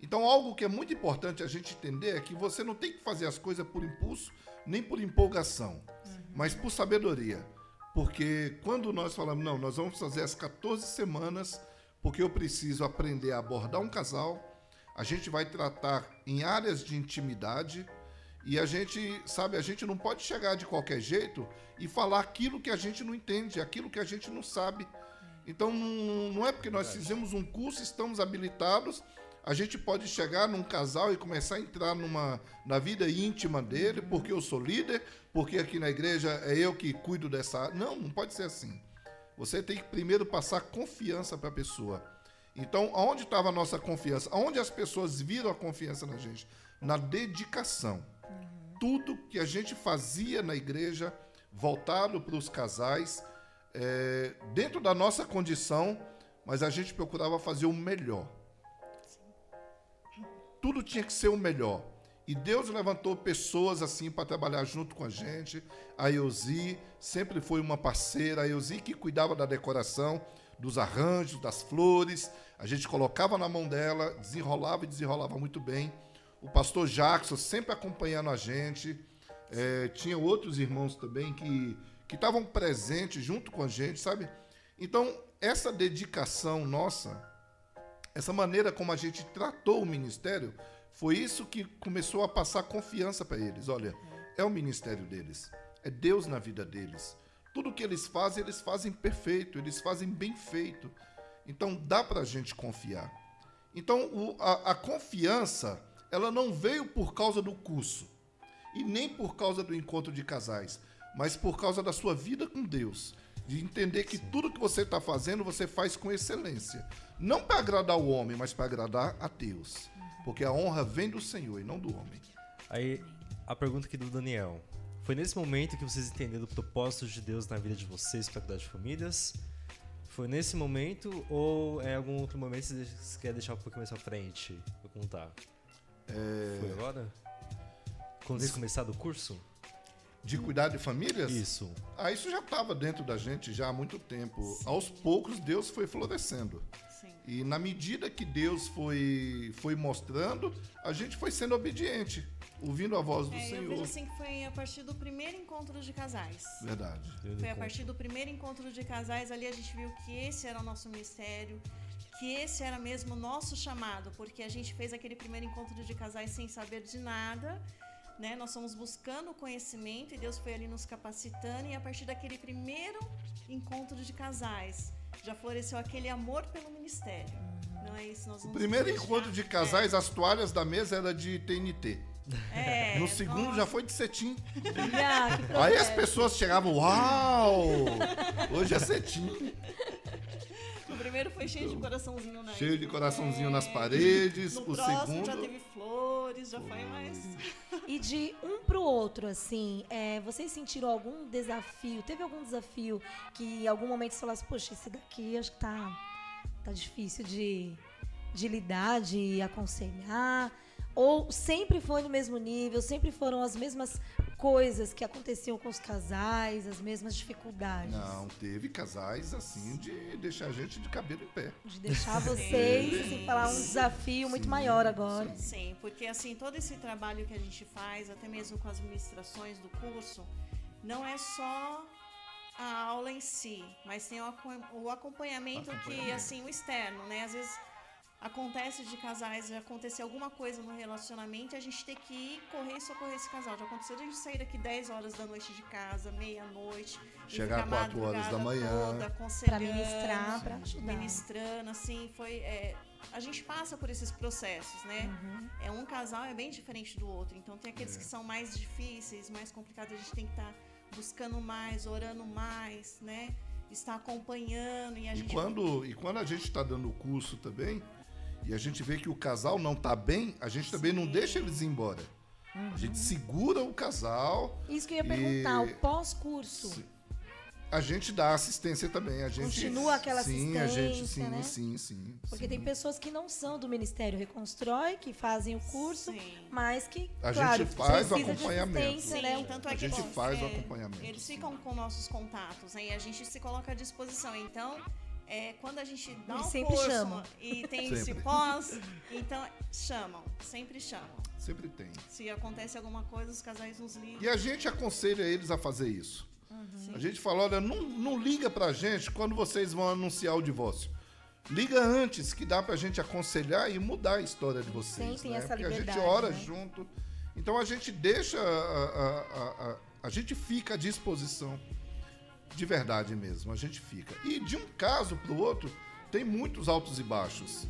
Então, algo que é muito importante a gente entender é que você não tem que fazer as coisas por impulso, nem por empolgação, mas por sabedoria. Porque quando nós falamos, não, nós vamos fazer as 14 semanas, porque eu preciso aprender a abordar um casal, a gente vai tratar em áreas de intimidade, e a gente, sabe, a gente não pode chegar de qualquer jeito e falar aquilo que a gente não entende, aquilo que a gente não sabe. Então, não não é porque nós fizemos um curso, estamos habilitados, a gente pode chegar num casal e começar a entrar numa, na vida íntima dele, porque eu sou líder, porque aqui na igreja é eu que cuido dessa. Não, não pode ser assim. Você tem que primeiro passar confiança para a pessoa. Então, aonde estava a nossa confiança? Aonde as pessoas viram a confiança na gente? Na dedicação. Tudo que a gente fazia na igreja, voltado para os casais, é, dentro da nossa condição, mas a gente procurava fazer o melhor. Tudo tinha que ser o melhor. E Deus levantou pessoas assim para trabalhar junto com a gente. A Eusi sempre foi uma parceira. A Eusi que cuidava da decoração, dos arranjos, das flores. A gente colocava na mão dela, desenrolava e desenrolava muito bem. O pastor Jackson sempre acompanhando a gente. É, tinha outros irmãos também que que estavam presentes junto com a gente, sabe? Então, essa dedicação nossa, essa maneira como a gente tratou o ministério, foi isso que começou a passar confiança para eles. Olha, é o ministério deles, é Deus na vida deles. Tudo que eles fazem, eles fazem perfeito, eles fazem bem feito. Então, dá para a gente confiar. Então, o- a, a confiança, ela não veio por causa do curso e nem por causa do encontro de casais, mas por causa da sua vida com Deus. De entender que tudo que você está fazendo, você faz com excelência. Não para agradar o homem, mas para agradar a Deus. Porque a honra vem do Senhor e não do homem. Aí, a pergunta aqui do Daniel. Foi nesse momento que vocês entenderam o propósito de Deus na vida de vocês para cuidar de famílias? Foi nesse momento ou é algum outro momento que vocês querem deixar um pouquinho mais pra frente pra contar? É, Foi agora? Quando vocês começaram o curso? De cuidar de famílias? Isso. Ah, isso já estava dentro da gente já há muito tempo. Aos poucos, Deus foi florescendo. Sim. E na medida que Deus foi, foi mostrando, a gente foi sendo obediente, ouvindo a voz do É, eu Senhor. vejo assim que foi a partir do primeiro encontro de casais. Verdade. Foi a partir do primeiro encontro de casais ali a gente viu que esse era o nosso ministério, que esse era mesmo o nosso chamado, porque a gente fez aquele primeiro encontro de casais sem saber de nada, né? Nós fomos buscando o conhecimento e Deus foi ali nos capacitando e a partir daquele primeiro encontro de casais já floresceu aquele amor pelo ministério. Não é isso? Nós O primeiro deixar- encontro de casais, as toalhas da mesa era de TNT. É, No segundo nossa. já foi de cetim. Ah, Aí as pessoas chegavam, uau! Hoje é cetim. O primeiro foi cheio de coraçãozinho na Cheio de coraçãozinho nas paredes. No o próximo segundo. já teve flores, já foi mais. E de um pro outro, assim, é, vocês sentiram algum desafio? Teve algum desafio que em algum momento você falasse, poxa, esse daqui acho que tá, tá difícil de, de lidar, de aconselhar? Ou sempre foi no mesmo nível, sempre foram as mesmas coisas que aconteciam com os casais, as mesmas dificuldades? Não, teve casais assim de deixar a gente de cabelo em pé. De deixar vocês, assim, falar um desafio muito Sim, maior agora. Sim, porque assim, todo esse trabalho que a gente faz, até mesmo com as ministrações do curso, não é só a aula em si, mas tem o, acom- o acompanhamento, que, Acompanhamento. assim, o externo, né? Às vezes acontece de casais, acontecer alguma coisa no relacionamento e a gente tem que ir correr e socorrer esse casal. Já aconteceu de a gente sair daqui 10 horas da noite de casa, meia-noite, Chegar ficar a quatro horas da manhã. aconselhando, ministrar, pra ajudar. ministrando, assim, foi. é, a gente passa por esses processos, né? Uhum. É um casal é bem diferente do outro. Então tem aqueles que são mais difíceis, mais complicados, a gente tem que estar buscando mais, orando mais, né? Estar acompanhando e a E gente quando, e quando a gente está dando o curso também, e a gente vê que o casal não está bem, a gente também não Sim. deixa eles ir embora. A Uhum. gente segura o casal, Isso que eu ia E- perguntar, o pós-curso. Sim. a gente dá assistência também. A gente, Continua aquela sim, a gente, assistência, sim, né? sim, sim. Porque sim. tem pessoas que não são do Ministério Reconstrói, que fazem o curso, Sim. mas que, A claro, gente faz o acompanhamento. assistência, Sim, né? tanto é A que gente bom, faz o é, acompanhamento. Eles ficam com nossos contatos, né? E a gente se coloca à disposição. Então, é, quando a gente dá um sempre curso chamam. e tem esse Sempre. pós, então chamam, sempre chamam. Sempre tem. Se acontece alguma coisa, os casais nos ligam. E a gente aconselha eles a fazer isso. Uhum. A gente fala, olha, não, não liga pra gente quando vocês vão anunciar o divórcio. Liga antes, que dá pra gente aconselhar e mudar a história de vocês. Sentem né? essa Porque a gente liberdade, ora né? junto. Então a gente deixa. A, a, a, a- a gente fica à disposição. De verdade mesmo, a gente fica. E de um caso pro outro, tem muitos altos e baixos.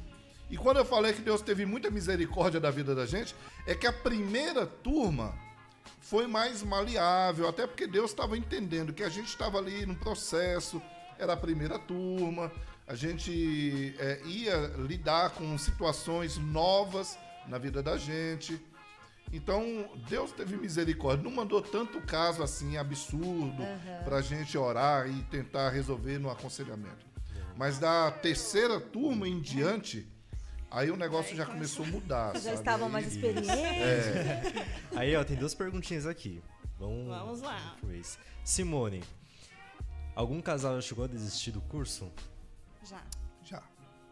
E quando eu falei que Deus teve muita misericórdia da vida da gente, é que a primeira turma foi mais maleável, até porque Deus estava entendendo que a gente estava ali no processo, era a primeira turma, a gente é, ia lidar com situações novas na vida da gente. Então, Deus teve misericórdia, não mandou tanto caso assim absurdo para a gente orar e tentar resolver no aconselhamento. Mas da terceira turma em diante, aí o negócio já começou a mudar. Já sabe? estavam mais experientes. Aí, ó, tem duas perguntinhas aqui. Vamos, Vamos lá. Simone, algum casal já chegou a desistir do curso? Já. Já.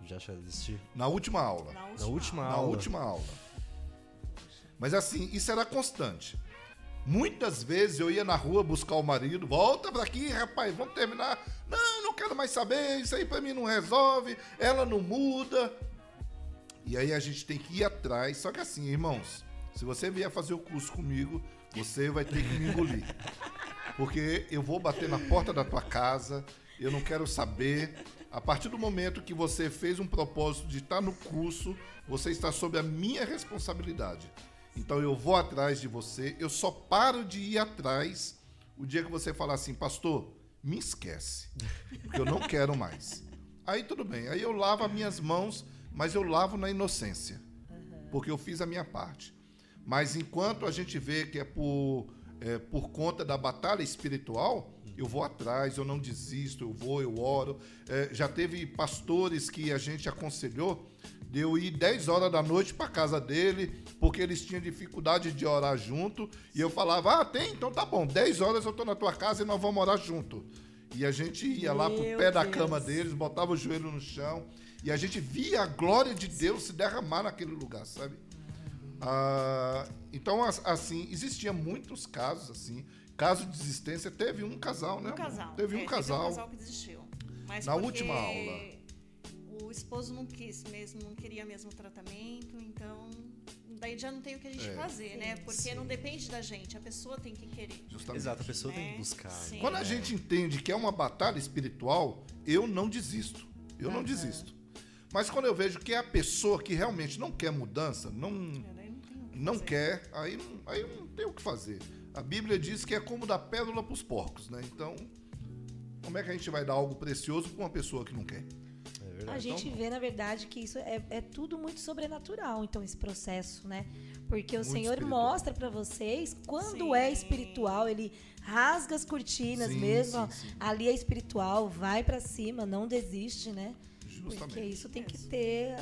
Já chegou a desistir? Na última aula. Na última. Na última Na aula. última aula. Mas assim, isso era constante. Muitas vezes eu ia na rua buscar o marido, volta pra aqui, rapaz, vamos terminar. Não, não quero mais saber, isso aí pra mim não resolve, ela não muda. E aí a gente tem que ir atrás. Só que assim, irmãos, se você vier fazer o curso comigo, você vai ter que me engolir. Porque eu vou bater na porta da tua casa, eu não quero saber. A partir do momento que você fez um propósito de estar no curso, você está sob a minha responsabilidade. Então eu vou atrás de você, eu só paro de ir atrás o dia que você falar assim, pastor, me esquece, porque eu não quero mais. Aí tudo bem, aí eu lavo as minhas mãos, mas eu lavo na inocência, porque eu fiz a minha parte. Mas enquanto a gente vê que é por, é, por conta da batalha espiritual, eu vou atrás, eu não desisto, eu vou, eu oro. É, já teve pastores que a gente aconselhou de eu ir 10 horas da noite para casa dele, porque eles tinham dificuldade de orar junto. E eu falava: Ah, tem? Então tá bom, 10 horas eu tô na tua casa e nós vamos orar junto. E a gente ia lá pro Meu pé da Deus. cama deles, botava o joelho no chão. E a gente via a glória de Deus se derramar naquele lugar, sabe? Ah, então, as- assim, existia muitos casos, assim. Caso de desistência, teve um casal, né? Um casal. Teve um É, casal. Teve um casal que desistiu. Mas Na última aula. O esposo não quis mesmo, não queria mesmo tratamento, então daí já não tem o que a gente É. fazer, né? Porque Sim. não depende da gente, a pessoa tem que querer. Justamente. Exato, a pessoa tem É, que buscar. sim. né? Quando a gente entende que é uma batalha espiritual, eu não desisto. Eu não Aham. desisto. Mas quando eu vejo que é a pessoa que realmente não quer mudança, não, É, não tem não quer, aí não, aí não tem o que fazer. A Bíblia diz que é como dar pérola para os porcos, né? Então, como é que a gente vai dar algo precioso para uma pessoa que não quer? É A verdade. gente vê, na verdade, que isso é, é tudo muito sobrenatural, então, esse processo, né? Porque o Muito Senhor espiritual. mostra pra vocês quando Sim. é espiritual, ele rasga as cortinas Sim, mesmo. sim, sim. Ali é espiritual, vai pra cima, não desiste, né? Porque Justamente. isso tem que ter,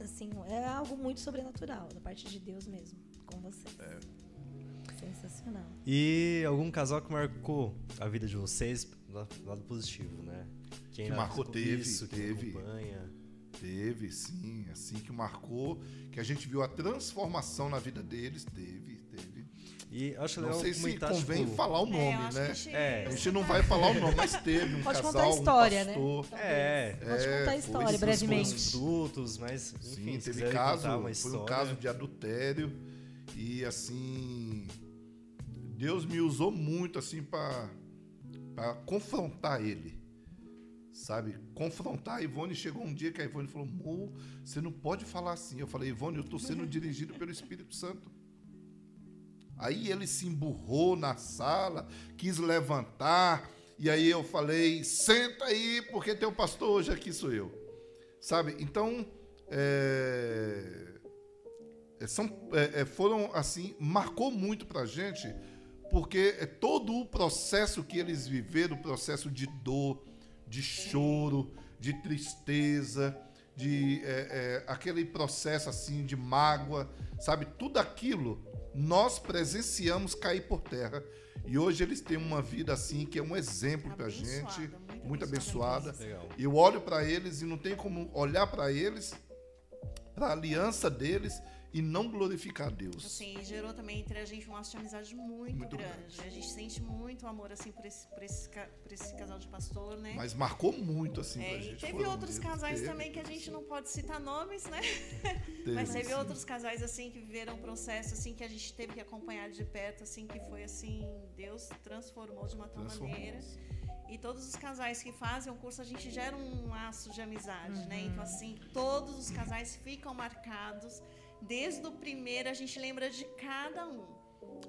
assim, é algo muito sobrenatural, da parte de Deus mesmo, com vocês. É. Sensacional. E algum casal que marcou a vida de vocês do lado positivo, né? Quem Que marcou, teve, isso, quem teve. acompanha. Teve, sim, assim que marcou, que a gente viu a transformação na vida deles, teve, teve. E acho Não legal sei se convem tipo, falar o É, nome, eu acho né? a gente, É. A gente não vai falar o nome, mas teve um Pode casal, contar a história, um né? pastor. É, Pode É, contar a foi história esses brevemente. os frutos, mas enfim, Sim, se teve caso, foi um caso de adultério e assim Deus me usou muito assim para para confrontar ele. Sabe? Confrontar a Ivone. Chegou um dia que a Ivone falou: "Mo, você não pode falar assim". Eu falei: "Ivone, eu estou sendo dirigido pelo Espírito Santo". Aí ele se emburrou na sala, quis levantar, e aí eu falei: "Senta aí, porque teu pastor hoje aqui sou eu". Sabe? Então, é, são, é, foram assim, marcou muito pra gente, porque é todo o processo que eles viveram, o processo de dor, de choro, de tristeza, de é, é, aquele processo assim de mágoa, sabe? Tudo aquilo nós presenciamos cair por terra. E hoje eles têm uma vida assim que é um exemplo pra Abençoada, gente, muito muito abençoada abençoada. Eu olho para eles e não tem como olhar para eles, para a aliança deles e não glorificar a Deus. Assim, gerou também entre a gente um laço de amizade muito, Muito grande. grande. A gente sente muito amor, assim, por esse, por esse, por esse casal de pastor, né? Mas marcou muito assim É, pra gente. teve Foram outros casais teve, também que a gente não pode citar nomes, né? teve, Mas teve sim. outros casais assim que viveram um processo assim que a gente teve que acompanhar de perto, assim que foi assim, Deus transformou de uma tal maneira. E todos os casais que fazem o curso, a gente gera um laço de amizade, né? Então assim, todos os casais ficam marcados. Desde o primeiro a gente lembra de cada um.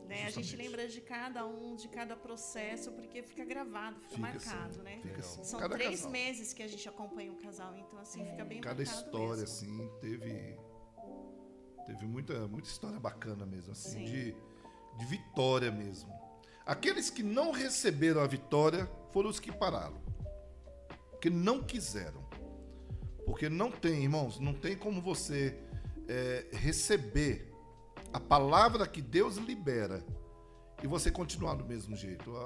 Né? A gente lembra de cada um, de cada processo, porque fica gravado, fica, Fica marcado, assim, né? Fica assim. São Cada três casal. meses que a gente acompanha o casal, então assim fica bem Cada história, mesmo. assim, teve. Teve muita, muita história bacana mesmo, assim, Sim. de, de vitória mesmo. Aqueles que não receberam a vitória foram os que pararam. Que não quiseram. Porque não tem, irmãos, não tem como você é, receber a palavra que Deus libera e você continuar do mesmo jeito. A,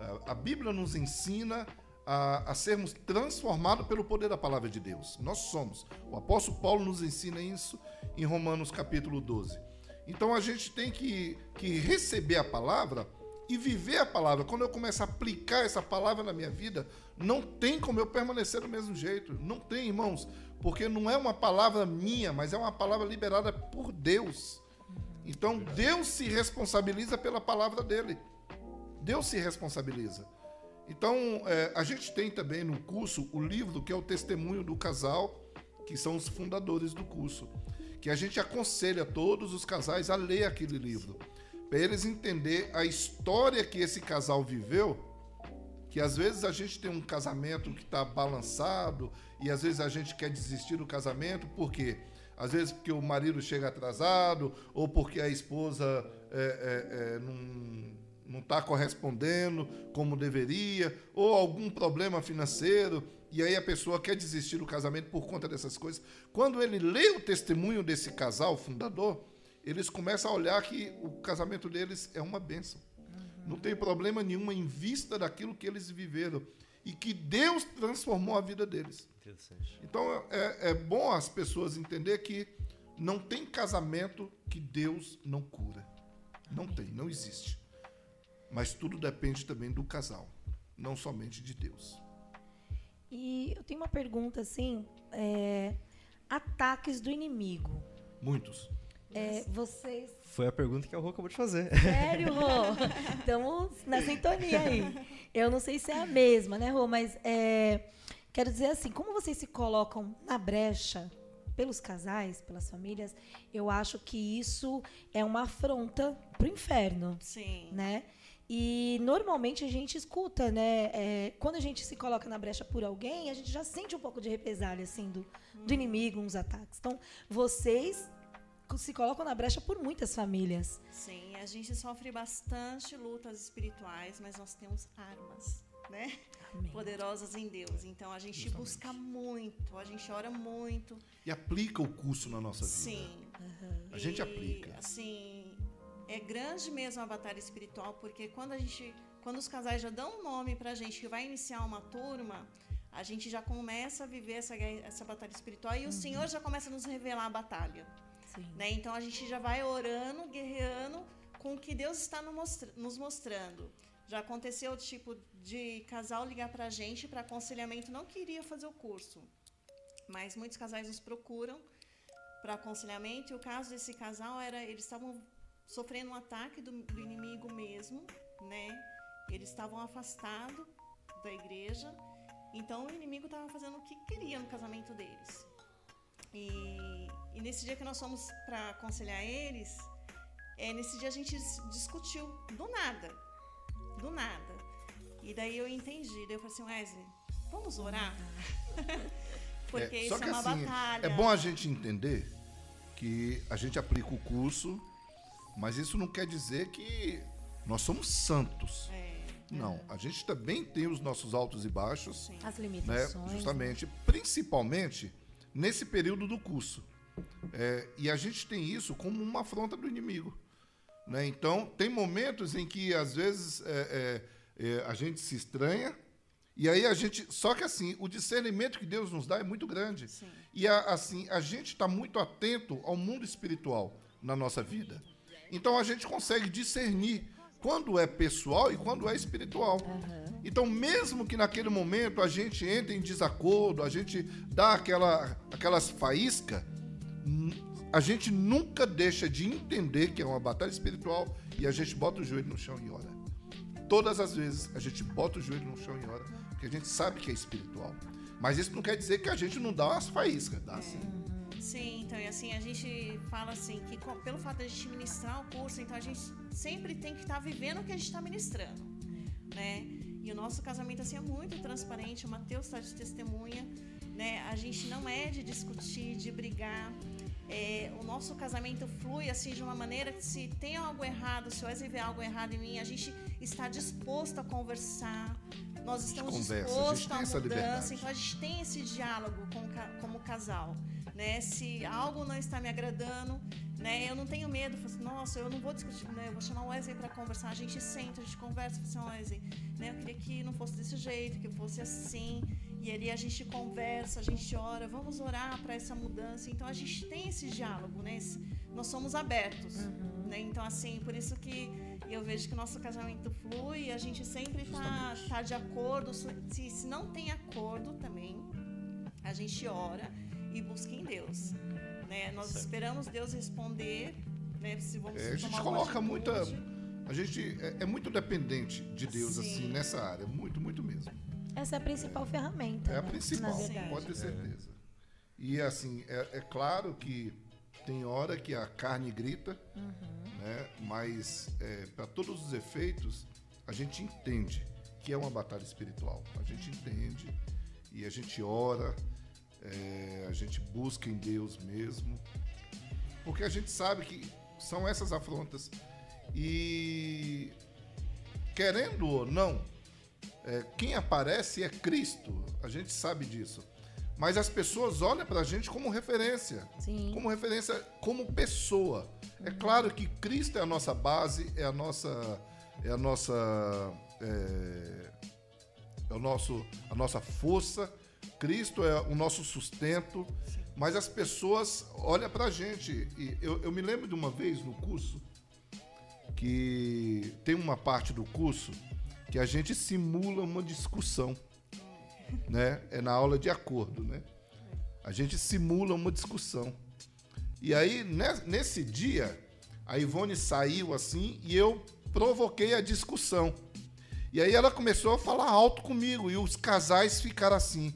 a- a- Bíblia nos ensina a, a sermos transformados pelo poder da palavra de Deus. Nós somos. O apóstolo Paulo nos ensina isso em Romanos capítulo 12. Então a gente tem que, que receber a palavra e viver a palavra. Quando eu começo a aplicar essa palavra na minha vida, não tem como eu permanecer do mesmo jeito. Não tem, irmãos. Porque não é uma palavra minha, mas é uma palavra liberada por Deus. Então Deus se responsabiliza pela palavra dele. Deus se responsabiliza. Então, é, a gente tem também no curso o livro que é o testemunho do casal, que são os fundadores do curso. Que a gente aconselha todos os casais a ler aquele livro. Para eles entender a história que esse casal viveu, que às vezes a gente tem um casamento que está balançado e às vezes a gente quer desistir do casamento, por quê? Às vezes porque o marido chega atrasado ou porque a esposa é, é, é, não não está correspondendo como deveria, ou algum problema financeiro, e aí a pessoa quer desistir do casamento por conta dessas coisas. Quando ele lê o testemunho desse casal fundador, eles começam a olhar que o casamento deles é uma bênção. Uhum. Não tem problema nenhum em vista daquilo que eles viveram e que Deus transformou a vida deles. Então é, é bom as pessoas entender que não tem casamento que Deus não cura. Não tem, não existe. Mas tudo depende também do casal, não somente de Deus. E eu tenho uma pergunta assim: é, ataques do inimigo. Muitos. É, vocês. Foi a pergunta que a Rô acabou de fazer. Sério, Rô? Estamos na sintonia aí. Eu não sei se é a mesma, né, Rô? Mas é, quero dizer assim: como vocês se colocam na brecha pelos casais, pelas famílias, eu acho que isso é uma afronta para o inferno. Sim. Né? E normalmente a gente escuta, né? É, quando a gente se coloca na brecha por alguém, a gente já sente um pouco de represália, assim, do, do inimigo, uns ataques. Então, vocês se colocam na brecha por muitas famílias. Sim, a gente sofre bastante lutas espirituais, mas nós temos armas, né? Amém. Poderosas em Deus. Então a gente Justamente. busca muito, a gente ora muito. E aplica o curso na nossa vida. Sim. Uhum. A gente e, aplica. Assim, é grande mesmo a batalha espiritual, porque quando a gente, quando os casais já dão um nome para a gente que vai iniciar uma turma, a gente já começa a viver essa, essa batalha espiritual e uhum. o Senhor já começa a nos revelar a batalha. Né? Então a gente já vai orando, guerreando com o que Deus está nos mostrando. Já aconteceu tipo de casal ligar para a gente para aconselhamento, não queria fazer o curso, mas muitos casais nos procuram para aconselhamento. E o caso desse casal era eles estavam sofrendo um ataque do, do inimigo mesmo, né? Eles estavam afastados da igreja, então o inimigo estava fazendo o que queria no casamento deles. E, e nesse dia que nós fomos para aconselhar eles, é, nesse dia a gente discutiu do nada, do nada. E daí eu entendi, daí eu falei assim, Wesley, vamos orar? Porque é, isso é uma assim, batalha. É bom a gente entender que a gente aplica o curso mas isso não quer dizer que nós somos santos. É, não, a gente também tem os nossos altos e baixos. Sim. As limitações. Né? Justamente, né? principalmente nesse período do curso. É, e a gente tem isso como uma afronta do inimigo. Né? Então, tem momentos em que, às vezes, é, é, é, a gente se estranha, e aí a gente. Só que assim, o discernimento que Deus nos dá é muito grande. Sim. E a, assim, a gente está muito atento ao mundo espiritual na nossa vida. Então a gente consegue discernir quando é pessoal e quando é espiritual. Uhum. Então, mesmo que naquele momento a gente entre em desacordo, a gente dá aquela, aquelas faíscas, a gente nunca deixa de entender que é uma batalha espiritual e a gente bota o joelho no chão e ora. Todas as vezes a gente bota o joelho no chão e ora, porque a gente sabe que é espiritual. Mas isso não quer dizer que a gente não dá umas faíscas, dá sim. Sim, então, e assim, a gente fala assim, que pelo fato de a gente ministrar o curso, então a gente sempre tem que estar tá vivendo o que a gente está ministrando, né? E o nosso casamento, assim, é muito transparente, o Mateus está de testemunha, né? A gente não é de discutir, de brigar, é, o nosso casamento flui assim de uma maneira que se tem algo errado, se o Wesley vê algo errado em mim, a gente está disposto a conversar, nós estamos dispostos a, a mudança, então a gente tem esse diálogo como, como casal né? Se algo não está me agradando, né? Eu não tenho medo, assim, nossa, eu não vou discutir, né? Eu vou chamar o Wesley para conversar, a gente senta, a gente conversa, fala assim, Wesley, né? Eu queria que não fosse desse jeito, que fosse assim. E ali a gente conversa, a gente ora, vamos orar para essa mudança. Então a gente tem esse diálogo, né? Nós somos abertos, uhum. né? Então assim, por isso que eu vejo que o nosso casamento flui, a gente sempre está tá de acordo. Se, se não tem acordo também, a gente ora e busque em Deus. Né? Nós certo. esperamos Deus responder. Né? Se vamos é, a gente coloca muita. A gente é, é, muito dependente de Deus Sim. assim nessa área, muito. Essa é a principal ferramenta. É a né? principal, pode ter certeza. E assim, é, é, claro que tem hora que a carne grita, uhum. né? mas é, para todos os efeitos, a gente entende que é uma batalha espiritual. A gente entende e a gente ora, é, a gente busca em Deus mesmo, porque a gente sabe que são essas afrontas e querendo ou não, é, quem aparece é Cristo. A gente sabe disso. Mas as pessoas olham para a gente como referência. Sim. Como referência, como pessoa. É claro que Cristo é a nossa base, é a nossa. É a nossa. É, é o nosso, a nossa força. Cristo é o nosso sustento. Mas as pessoas olham para a gente. E eu, eu me lembro de uma vez no curso que tem uma parte do curso que a gente simula uma discussão, né? É na aula de acordo, né? A gente simula uma discussão. E aí, ne- nesse dia, a Ivone saiu assim e eu provoquei a discussão. E aí ela começou a falar alto comigo e os casais ficaram assim.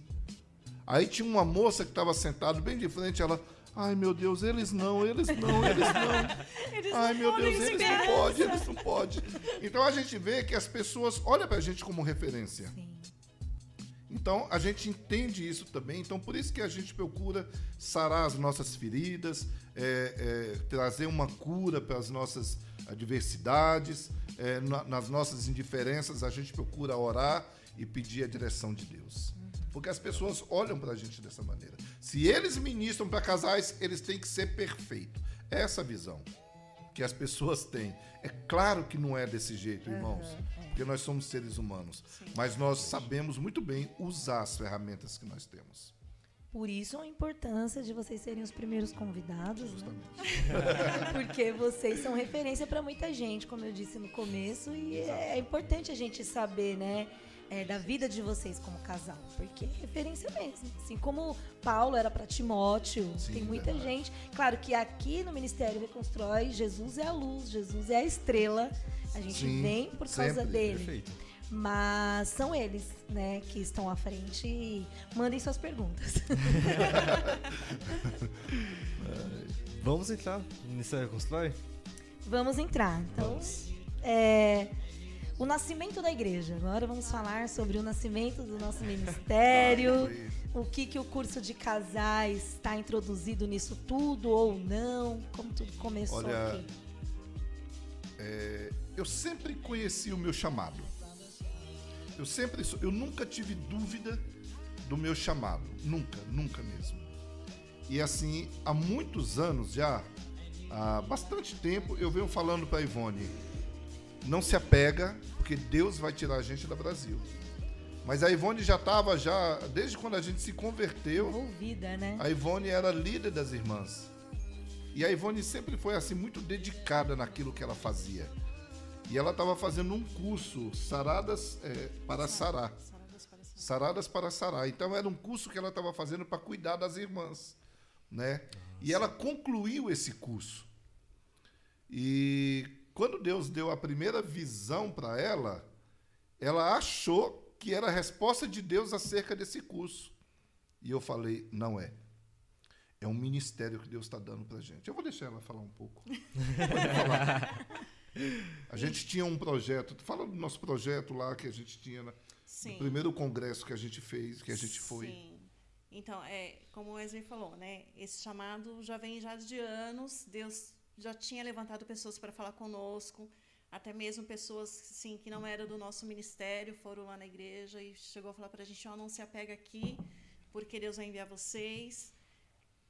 Aí tinha uma moça que estava sentada bem de frente, ela, ai meu Deus, eles não, eles não, eles não. Eles Ai, não meu Deus, eles não podem, eles não podem. Então a gente vê que as pessoas olham pra gente como referência. Sim. Então a gente entende isso também. Então por isso que a gente procura sarar as nossas feridas, é, é, trazer uma cura para as nossas adversidades, é, na- nas nossas indiferenças, a gente procura orar e pedir a direção de Deus. Porque as pessoas olham para a gente dessa maneira. Se eles ministram para casais, eles têm que ser perfeitos. Essa visão que as pessoas têm. É claro que não é desse jeito, irmãos, porque nós somos seres humanos, mas nós sabemos muito bem usar as ferramentas que nós temos. Por isso a importância de vocês serem os primeiros convidados, né? Porque vocês são referência para muita gente, como eu disse no começo, e é importante a gente saber, né, é, da vida de vocês como casal, porque é referência mesmo. Assim como Paulo era para Timóteo, Sim, tem muita verdade. gente. Claro que aqui no Ministério Reconstrói, Jesus é a luz, Jesus é a estrela. A gente Sim, vem por causa sempre, dele. Perfeito. Mas são eles, né, que estão à frente e mandem suas perguntas. Vamos entrar nessa constrói? Vamos entrar. Então, é, o nascimento da igreja. Agora vamos falar sobre o nascimento do nosso ministério. Foi- O que, que o curso de casais está introduzido nisso tudo ou não? Como tudo começou Olha, aqui? Eu sempre conheci o meu chamado. Eu sempre, eu nunca tive dúvida do meu chamado, nunca, nunca mesmo. E assim, há muitos anos já, há bastante tempo, eu venho falando para Ivone, não se apega, porque Deus vai tirar a gente da Brasil. Mas a Ivone já estava já desde quando a gente se converteu. Envolvida, né? A Ivone era líder das irmãs. E a Ivone sempre foi assim muito dedicada naquilo que ela fazia. E ela estava fazendo um curso, Saradas é, para Sarar. Saradas para Saradas. Saradas para Sarar. Então era um curso que ela estava fazendo para cuidar das irmãs, né? E ela concluiu esse curso. E quando Deus deu a primeira visão para ela, ela achou que era a resposta de Deus acerca desse curso. E eu falei, não é. É um ministério que Deus está dando para gente. Eu vou deixar ela falar um pouco. Pode falar. A gente tinha um projeto, fala do nosso projeto lá que a gente tinha no primeiro congresso que a gente fez, que a gente foi. Sim. Então, é, como o Wesley falou, né? Esse chamado já vem já de anos. Deus já tinha levantado pessoas para falar conosco, até mesmo pessoas sim que não eram do nosso ministério foram lá na igreja e chegou a falar para a gente: ó, não se apega aqui, porque Deus vai enviar vocês.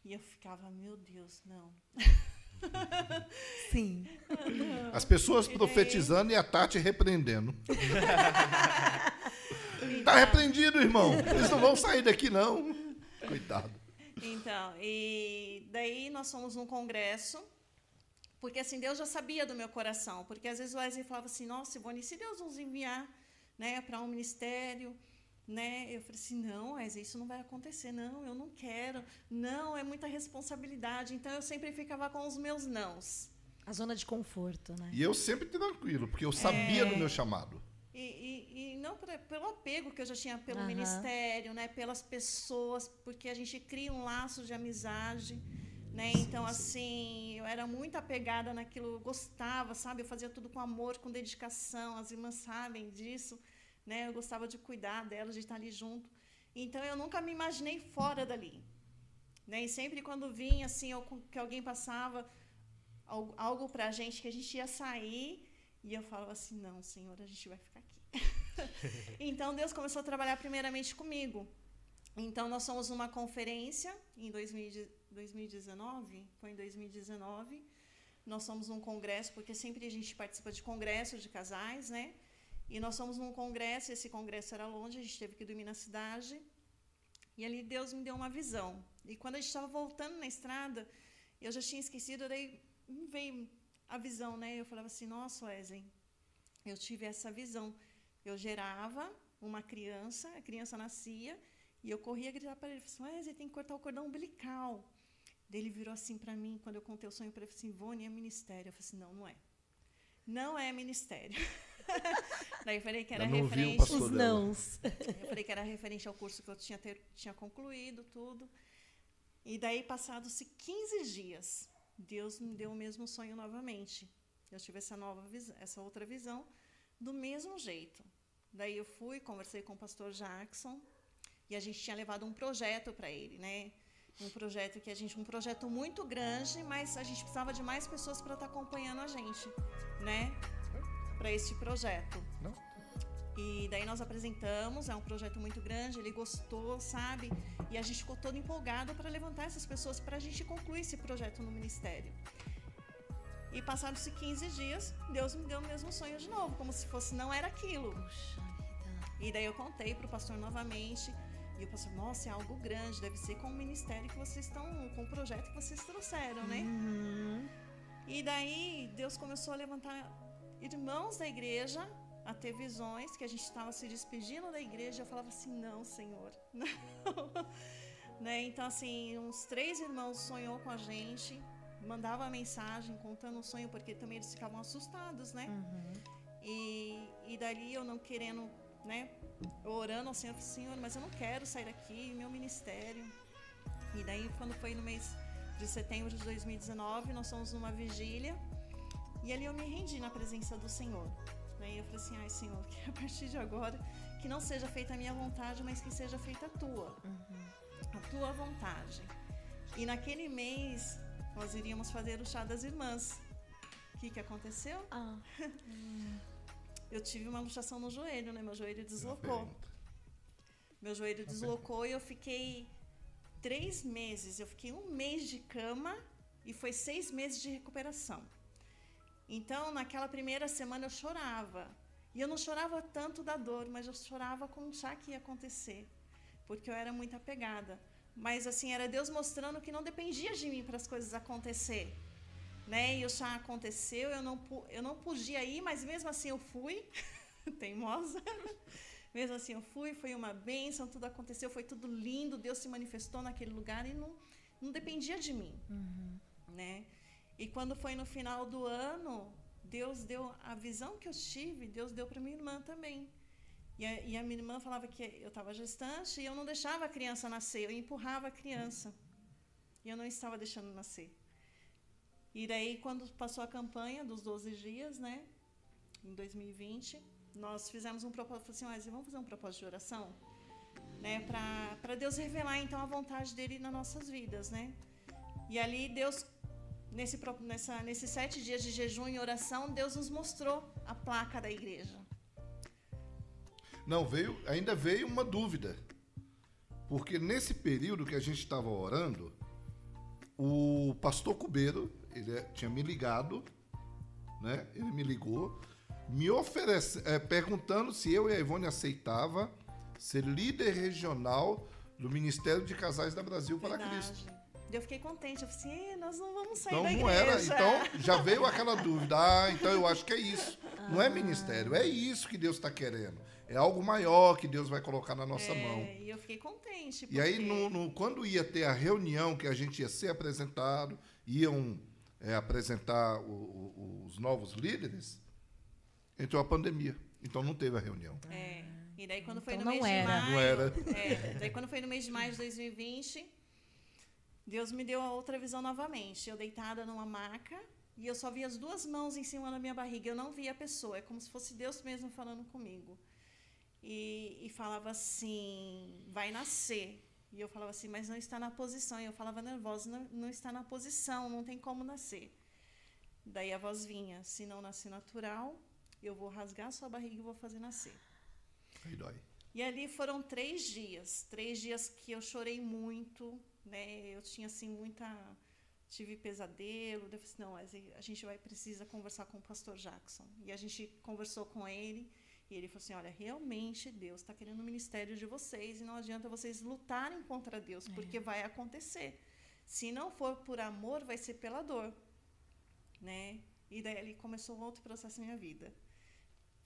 E eu ficava, meu Deus, não. Sim. As pessoas profetizando e a Tati repreendendo. tá repreendido, irmão. Eles não vão sair daqui, não. Coitado. Então, e daí nós fomos num congresso, porque assim, Deus já sabia do meu coração, porque às vezes o Wesley falava assim, nossa, Ivone, se Deus nos enviar né, para um ministério, né, eu falei assim, não, Wesley, isso não vai acontecer, não, eu não quero, não, é muita responsabilidade, então eu sempre ficava com os meus nãos. A zona de conforto, né? E eu sempre tranquilo, porque eu sabia do meu chamado. E, e, e não por- pelo apego que eu já tinha pelo Aham. ministério, né, pelas pessoas, porque a gente cria um laço de amizade, né? então assim, eu era muito apegada naquilo, eu gostava, sabe? Eu fazia tudo com amor, com dedicação, as irmãs sabem disso, né? Eu gostava de cuidar dela, de estar ali junto. Então eu nunca me imaginei fora dali. Né? E sempre quando vinha assim, ou que alguém passava algo, algo para a gente que a gente ia sair, e eu falava assim: "Não, Senhor, a gente vai ficar aqui". então Deus começou a trabalhar primeiramente comigo. Então nós somos uma conferência em 2019, foi em 2019. Nós somos um congresso, porque sempre a gente participa de congressos de casais, né? E nós fomos num congresso, esse congresso era longe, a gente teve que dormir na cidade. E ali Deus me deu uma visão. E quando a gente estava voltando na estrada, eu já tinha esquecido, daí veio a visão, né? Eu falava assim: Nossa, Wesley, eu tive essa visão. Eu gerava uma criança, a criança nascia, e eu corria gritar para ele: assim, Wesley, tem que cortar o cordão umbilical. Daí ele virou assim para mim, quando eu contei o sonho para ele, assim: Ivone, é ministério. Eu falei assim: Não, não é. Não é ministério. Daí eu falei que era referente. Os nãos. Eu falei que era referente ao curso que eu tinha, ter, tinha concluído, tudo. E daí, passados-se 15 dias, Deus me deu o mesmo sonho novamente. Eu tive essa nova essa outra visão, do mesmo jeito. Daí eu fui, conversei com o pastor Jackson, e a gente tinha levado um projeto para ele, né? Um projeto que a gente, um projeto muito grande, mas a gente precisava de mais pessoas para estar tá acompanhando a gente, né? para este projeto. Não? E daí nós apresentamos, é um projeto muito grande, ele gostou, sabe? E a gente ficou todo empolgado para levantar essas pessoas para a gente concluir esse projeto no ministério. E passados-se 15 dias, Deus me deu o mesmo sonho de novo, como se fosse não era aquilo. E daí eu contei para o pastor novamente. E o pastor, nossa, é algo grande, deve ser com o ministério que vocês estão, com o projeto que vocês trouxeram, né? Uhum. E daí Deus começou a levantar irmãos da igreja a ter visões, que a gente estava se despedindo da igreja, eu falava assim, não, Senhor, não. né? Então, assim, uns três irmãos sonhou com a gente, mandava mensagem contando o sonho, porque também eles ficavam assustados, né? Uhum. E, e dali eu não querendo, né? Orando ao Senhor, Senhor, mas eu não quero sair daqui, meu ministério. E daí, quando foi no mês de setembro de 2019, nós fomos numa vigília e ali eu me rendi na presença do Senhor. Né? E eu falei assim: ai, Senhor, que a partir de agora, que não seja feita a minha vontade, mas que seja feita a tua. Uhum. A tua vontade. E naquele mês, nós iríamos fazer o chá das irmãs. O que, que aconteceu? Ah. eu tive uma luxação no joelho, né? Meu joelho deslocou. Meu joelho deslocou e eu fiquei três meses. Eu fiquei um mês de cama e foi seis meses de recuperação. Então, naquela primeira semana eu chorava. E eu não chorava tanto da dor, mas eu chorava com o chá que ia acontecer, porque eu era muito apegada. Mas assim, era Deus mostrando que não dependia de mim para as coisas acontecer. Né? E o chá aconteceu, eu não, eu não podia ir, mas mesmo assim eu fui, teimosa. mesmo assim eu fui, foi uma bênção, tudo aconteceu, foi tudo lindo, Deus se manifestou naquele lugar e não, não dependia de mim. Uhum. Né? E quando foi no final do ano, Deus deu a visão que eu tive, Deus deu para minha irmã também. E a, e a, minha irmã falava que eu estava gestante e eu não deixava a criança nascer, eu empurrava a criança. E eu não estava deixando nascer. E daí, quando passou a campanha dos 12 dias, né, em 2020, nós fizemos um propósito, assim, mas vamos fazer um propósito de oração, né, para Deus revelar então a vontade dele nas nossas vidas, né? E ali Deus nesse, nessa, nesses sete dias de jejum e oração, Deus nos mostrou a placa da igreja. Não, veio, ainda veio uma dúvida. Porque nesse período que a gente estava orando, o pastor Cubeiro, ele é, tinha me ligado, né? Ele me ligou, me oferece, é, perguntando se eu e a Ivone aceitava ser líder regional do Ministério de Casais da Brasil para Verdade. Cristo. Eu fiquei contente. Eu falei assim, nós não vamos sair então, da não igreja. Era, então já veio aquela dúvida. Ah, então eu acho que é isso. Ah. Não é ministério, é isso que Deus está querendo. É algo maior que Deus vai colocar na nossa é, mão. E eu fiquei contente. Porque... E aí, no, no, quando ia ter a reunião que a gente ia ser apresentado, iam é, apresentar o, o, os novos líderes, entrou a pandemia. Então não teve a reunião. É. E daí quando foi então no mês era. de maio. Não era. É, daí quando foi no mês de maio de 2020 Deus me deu a outra visão novamente. Eu deitada numa maca e eu só via as duas mãos em cima da minha barriga. Eu não via a pessoa. É como se fosse Deus mesmo falando comigo. e, e falava assim: vai nascer. E eu falava assim, mas não está na posição. E eu falava nervosa, não, não está na posição, não tem como nascer. Daí a voz vinha: se não nascer natural, eu vou rasgar sua barriga e vou fazer nascer. Aí dói. E ali foram três dias, três dias que eu chorei muito, né? Eu tinha assim muita, tive pesadelo. Eu falei assim, não, a gente vai precisa conversar com o pastor Jackson. E a gente conversou com ele e ele falou assim, olha, realmente Deus está querendo o ministério de vocês e não adianta vocês lutarem contra Deus, é. porque vai acontecer. Se não for por amor, vai ser pela dor, né? E daí ali começou um outro processo na minha vida.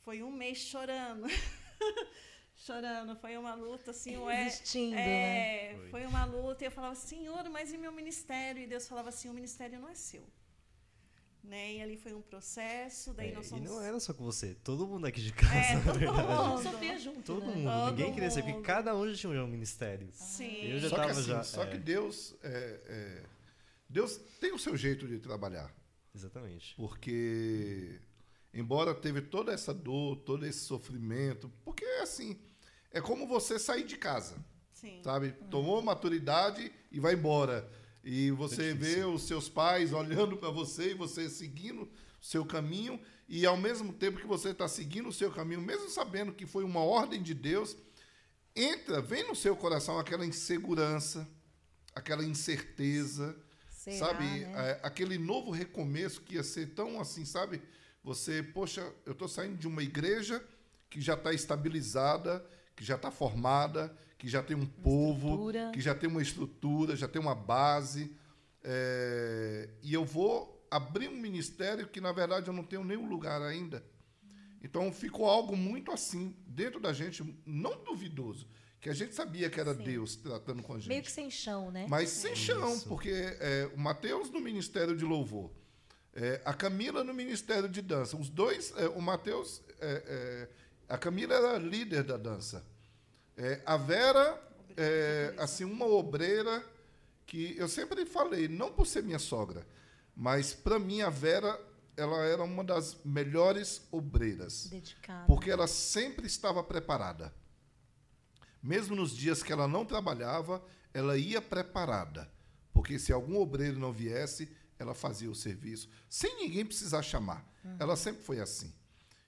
Foi um mês chorando. chorando. Foi uma luta, assim, ué. Resistindo, é, né? Foi uma luta. E eu falava, Senhor, mas e meu ministério? E Deus falava assim: o ministério não é seu. Né? E ali foi um processo, daí é, nós somos... E não era só com você, todo mundo aqui de casa, é, todo Mundo. Sofia junto, Todo né? mundo, todo ninguém queria ser, mundo. porque cada um já tinha um ministério. Sim. Eu já só tava que assim, já, só é. que Deus é, é, Deus tem o seu jeito de trabalhar. Exatamente. Porque embora teve toda essa dor, todo esse sofrimento, porque assim, é como você sair de casa, Sim. sabe? Tomou maturidade e vai embora. E você É vê os seus pais olhando para você e você seguindo o seu caminho e ao mesmo tempo que você está seguindo o seu caminho, mesmo sabendo que foi uma ordem de Deus, entra, vem no seu coração aquela insegurança, aquela incerteza, Será, sabe? né? É, aquele novo recomeço que ia ser tão assim, sabe? Você, poxa, eu estou saindo de uma igreja que já está estabilizada, que já está formada, que já tem um povo, estrutura. que já tem uma estrutura, já tem uma base. é, e eu vou abrir um ministério que, na verdade, eu não tenho nenhum lugar ainda. Então ficou algo muito assim, dentro da gente, não duvidoso, que a gente sabia que era Sim. Deus tratando com a gente. Meio que sem chão, né? Mas sem chão, Isso. porque é, o Mateus no Ministério de Louvor, é, a Camila no Ministério de Dança. Os dois, é, o Mateus, é, é, a Camila era líder da dança. É, a Vera, é, assim, uma obreira que eu sempre falei, não por ser minha sogra, mas para mim a Vera, ela era uma das melhores obreiras. Dedicado. Porque ela sempre estava preparada. Mesmo nos dias que ela não trabalhava, ela ia preparada. Porque se algum obreiro não viesse, ela fazia o serviço, sem ninguém precisar chamar. Ela sempre foi assim.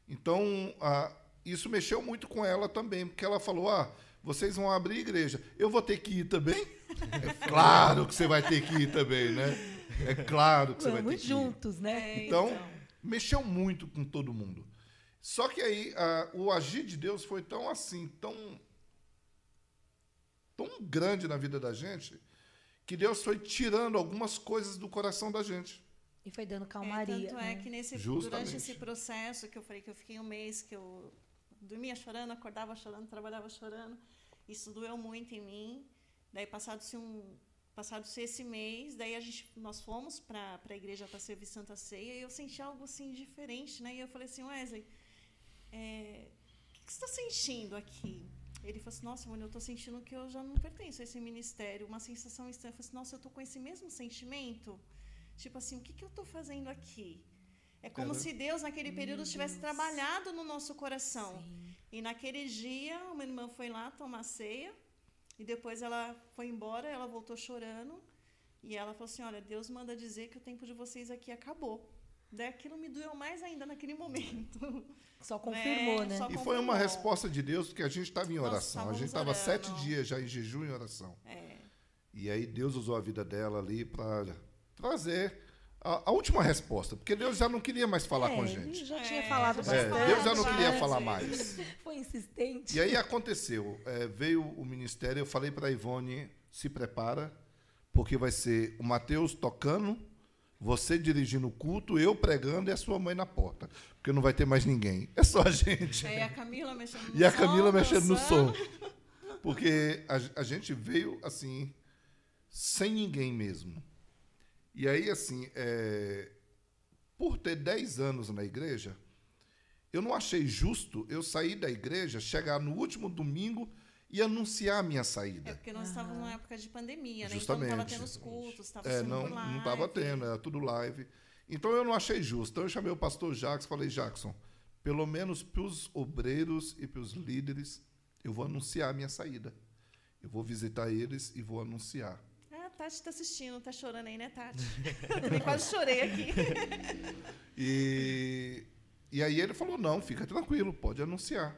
Então, ah, isso mexeu muito com ela também, porque ela falou: ah, vocês vão abrir igreja. Eu vou ter que ir também? É claro que você vai ter que ir também, né? É claro que você vai ter Vamos que ir. juntos, né? É, Então, mexeu muito com todo mundo. Só que aí ah, o agir de Deus foi tão assim, tão tão grande na vida da gente, que Deus foi tirando algumas coisas do coração da gente. E foi dando É, calmaria. tanto né? é que nesse, Justamente. durante esse processo que eu falei que eu fiquei um mês que eu dormia chorando, acordava chorando, trabalhava chorando, isso doeu muito em mim. Daí passado-se um passado-se esse mês, daí a gente nós fomos para a igreja para servir Santa Ceia e eu senti algo assim diferente, né? E eu falei assim, Wesley, é, o que, que você está sentindo aqui? Ele falou assim, nossa, mano, eu estou sentindo que eu já não pertenço a esse ministério, uma sensação estranha. Eu falei assim, nossa, eu estou com esse mesmo sentimento? Tipo assim, o que, que eu estou fazendo aqui? É como Cara. se Deus, naquele período, tivesse trabalhado no nosso coração. E naquele dia, uma irmã foi lá tomar ceia, e depois ela foi embora, ela voltou chorando, e ela falou assim: Olha, Deus manda dizer que o tempo de vocês aqui acabou. Daí aquilo me doeu mais ainda naquele momento. Só confirmou, Né? né? Só E foi uma resposta de Deus, porque a gente estava em oração. A gente estava sete dias já em jejum e oração. É, E aí Deus usou a vida dela ali para trazer a, a última resposta, porque Deus já não queria mais falar É, com a ele gente. já tinha É, falado É, bastante. falado Deus já não queria falar mais. Foi insistente. E aí aconteceu, é, veio o ministério, eu falei para a Ivone, se prepara, porque vai ser o Mateus tocando, você dirigindo o culto, eu pregando e a sua mãe na porta, porque não vai ter mais ninguém, é só a gente. Aí a Camila mexendo no E a som, Camila mexendo no som. Porque a, a gente veio assim, sem ninguém mesmo. E aí, assim, é, por ter 10 anos na igreja, eu não achei justo eu sair da igreja, chegar no último domingo e anunciar a minha É saída. porque nós estávamos numa época de pandemia, né? Justamente. Então não estava tendo os cultos, estava É, sendo não live. não estava tendo, era tudo live. Então eu não achei justo. Então eu chamei o pastor Jackson e falei, Jackson, pelo menos para os obreiros e para os líderes, eu vou anunciar a minha saída. Eu vou visitar eles e vou anunciar. A Tati está assistindo, tá chorando aí, né, Tati? Eu quase chorei aqui. E, e aí ele falou: não, fica tranquilo, pode anunciar.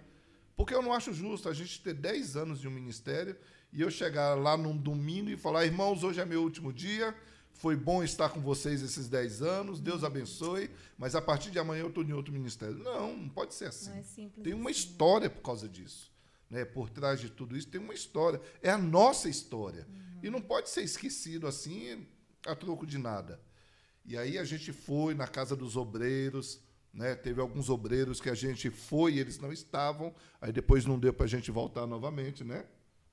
Porque eu não acho justo a gente ter 10 anos de um ministério e eu chegar lá num domingo e falar: irmãos, hoje é meu último dia, foi bom estar com vocês esses 10 anos, Deus abençoe, mas a partir de amanhã eu estou em outro ministério. Não, não pode ser assim. Não é simples Tem uma assim. história por causa disso. Né? Por trás de tudo isso tem uma história. É a nossa história. E não pode ser esquecido assim a troco de nada. E aí a gente foi na casa dos obreiros, né? Teve alguns obreiros que a gente foi e eles não estavam. Aí depois não deu para a gente voltar novamente, né?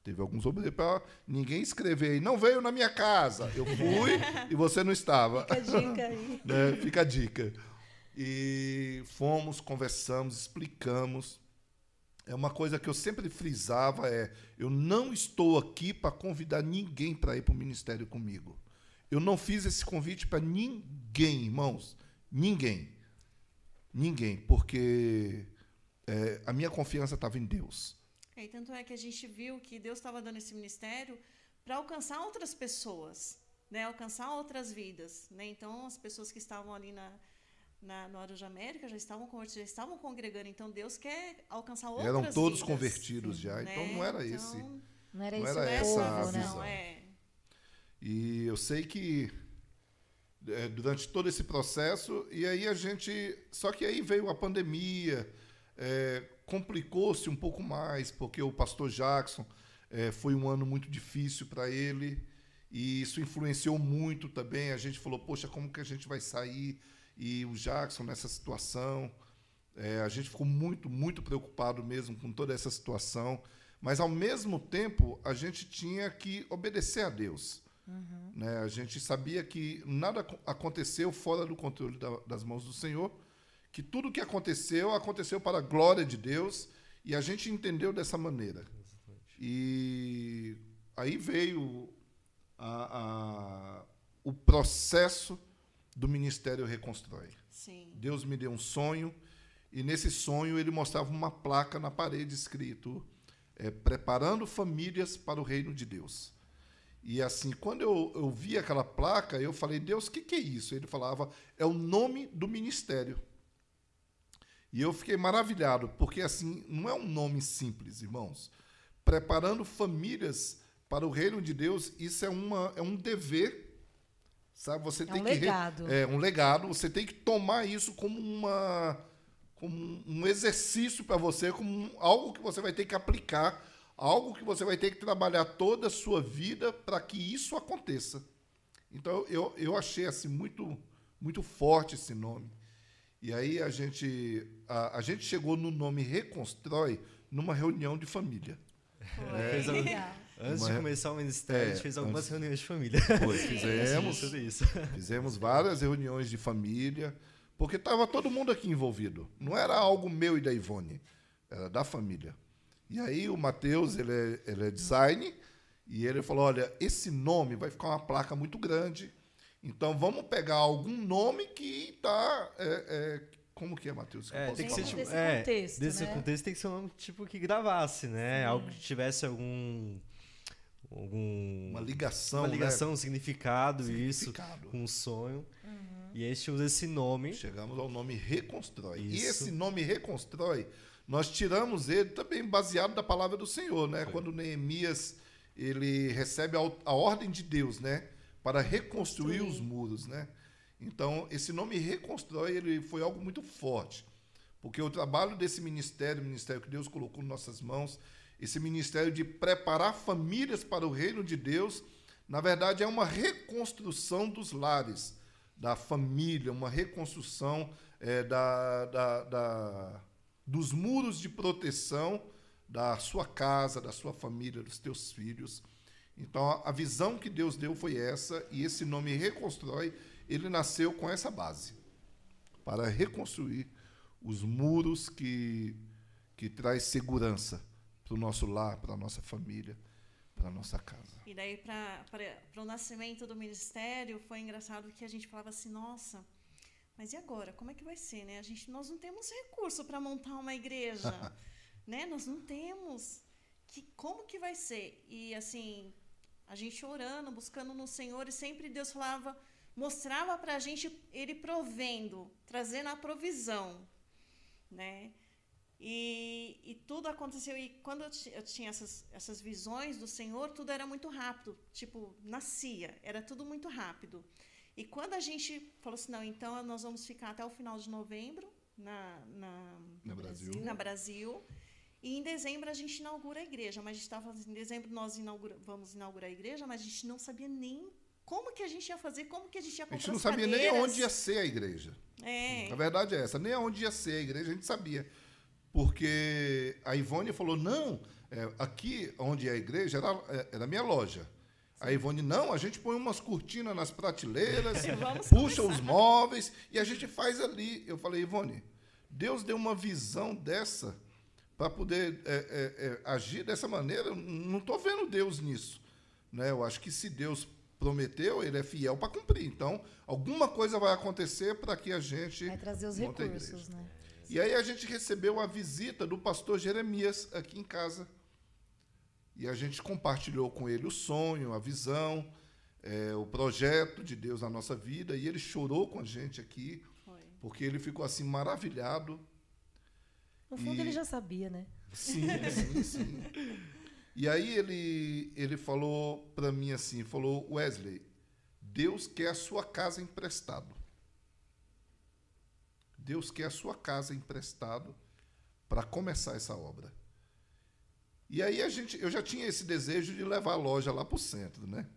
Teve alguns obreiros para ninguém escrever aí, não veio na minha casa. Eu fui e você não estava. Fica a dica aí. né? Fica a dica. E fomos, conversamos, explicamos. É uma coisa que eu sempre frisava é, eu não estou aqui para convidar ninguém para ir para o ministério comigo. Eu não fiz esse convite para ninguém, irmãos. Ninguém. Ninguém, porque é, a minha confiança estava em Deus. É, e tanto é que a gente viu que Deus estava dando esse ministério para alcançar outras pessoas, né? alcançar outras vidas. Né? Então, as pessoas que estavam ali na, na, no Arujá América já estavam já estavam congregando. Então, Deus quer alcançar outras Eram todos vidas, convertidos já, né? então não era Então, esse. Não era Não esse era o essa povo, né? visão. Não, é. E eu sei que é, durante todo esse processo, e aí a gente. Só que aí veio a pandemia, é, complicou-se um pouco mais, porque o pastor Jackson é, foi um ano muito difícil para ele, e isso influenciou muito também. A gente falou, poxa, como que a gente vai sair? E o Jackson nessa situação. é, a gente ficou muito, muito preocupado mesmo com toda essa situação. Mas, ao mesmo tempo, a gente tinha que obedecer a Deus. Né? A gente sabia que nada ac- aconteceu fora do controle da- das mãos do Senhor, que tudo que aconteceu, aconteceu para a glória de Deus, e a gente entendeu dessa maneira. E aí veio a- a- o processo do Ministério Reconstrói. Sim. Deus me deu um sonho e nesse sonho ele mostrava uma placa na parede escrito é, preparando famílias para o reino de Deus. E assim, quando eu, eu vi aquela placa, eu falei, Deus, o que, que é isso? Ele falava, é o nome do ministério. E eu fiquei maravilhado, porque assim, não é um nome simples, irmãos. Preparando famílias para o reino de Deus, isso é, uma, é um dever, sabe? Você É tem um que re- legado. é um legado. Você tem que tomar isso como uma como um exercício para você, como algo que você vai ter que aplicar, algo que você vai ter que trabalhar toda a sua vida para que isso aconteça. Então eu, eu achei assim muito muito forte esse nome. E aí a gente a, a gente chegou no nome Reconstrói numa reunião de família. Foi. Legal. Antes Uma de começar o ministério, a gente É, fez algumas antes- reuniões de família. Foi, fizemos. Tudo isso. Fizemos várias reuniões de família, porque estava todo mundo aqui envolvido. Não era algo meu e da Ivone, era da família. E aí o Matheus, ele é, ele é design, e ele falou, olha, esse nome vai ficar uma placa muito grande, então vamos pegar algum nome que está... como que é, Matheus? que É, tem que ser tipo. Desse é, contexto, desse né? contexto tem que ser um nome tipo que gravasse, né? Algo que tivesse algum. Algum Uma ligação, uma né? ligação, um significado, isso, Significado. com um sonho. E aí a gente usa esse nome. Chegamos ao nome Reconstrói. E Isso. esse nome Reconstrói, nós tiramos ele também baseado da palavra do Senhor, né? Quando Neemias ele recebe a, a ordem de Deus, né, para reconstruir os muros, né? Então, esse nome Reconstrói, ele foi algo muito forte. Porque o trabalho desse ministério, o ministério que Deus colocou em nossas mãos, esse ministério de preparar famílias para o reino de Deus, na verdade é uma reconstrução dos lares, da família, uma reconstrução eh, da, da- da- dos muros de proteção da sua casa, da sua família, dos teus filhos. Então, a, a visão que Deus deu foi essa, e esse nome Reconstrói, ele nasceu com essa base, para reconstruir os muros que, que traz segurança para o nosso lar, para a nossa família, para a nossa casa. E daí, para o nascimento do ministério, foi engraçado que a gente falava assim: nossa, mas e agora? Como é que vai ser, né? A gente, nós não temos recurso para montar uma igreja, né? Nós não temos. Que, como que vai ser? E assim, a gente orando, buscando no Senhor, e sempre Deus falava, mostrava para a gente Ele provendo, trazendo a provisão, né? E, e tudo aconteceu. E quando eu, eu, tinha essas, essas visões do Senhor, tudo era muito rápido. Tipo, nascia. Era tudo muito rápido. E quando a gente falou assim, não, então nós vamos ficar até o final de novembro na, na, na Brasil. Na Brasil. E em dezembro a gente inaugura a igreja. Mas a gente estava em dezembro nós inaugura, vamos inaugurar a igreja, mas a gente não sabia nem como que a gente ia fazer, como que a gente ia comprar A gente não sabia cadeiras. nem onde ia ser a igreja. É. A verdade é essa, nem onde ia ser a igreja a gente sabia. Porque a Ivone falou, não, é, aqui onde é a igreja era, é, era a minha loja. A Ivone, não, a gente põe umas cortinas nas prateleiras, puxa começar. os móveis e a gente faz ali. Eu falei, Ivone, Deus deu uma visão dessa para poder é, é, é, agir dessa maneira. Eu Não estou vendo Deus nisso. Né? Eu acho que se Deus prometeu, ele é fiel para cumprir. Então, alguma coisa vai acontecer para que a gente Vai trazer os recursos, né? E aí a gente recebeu a visita do pastor Jeremias aqui em casa. E a gente compartilhou com ele o sonho, a visão, eh, o projeto de Deus na nossa vida. E ele chorou com a gente aqui, Foi. porque ele ficou assim maravilhado. No fundo, E- ele já sabia, né? Sim, sim, sim. E aí ele, ele falou para mim assim, falou, Wesley, Deus quer a sua casa emprestado. Deus quer a sua casa emprestado para começar essa obra. E aí a gente, eu já tinha esse desejo de levar a loja lá para o centro, né?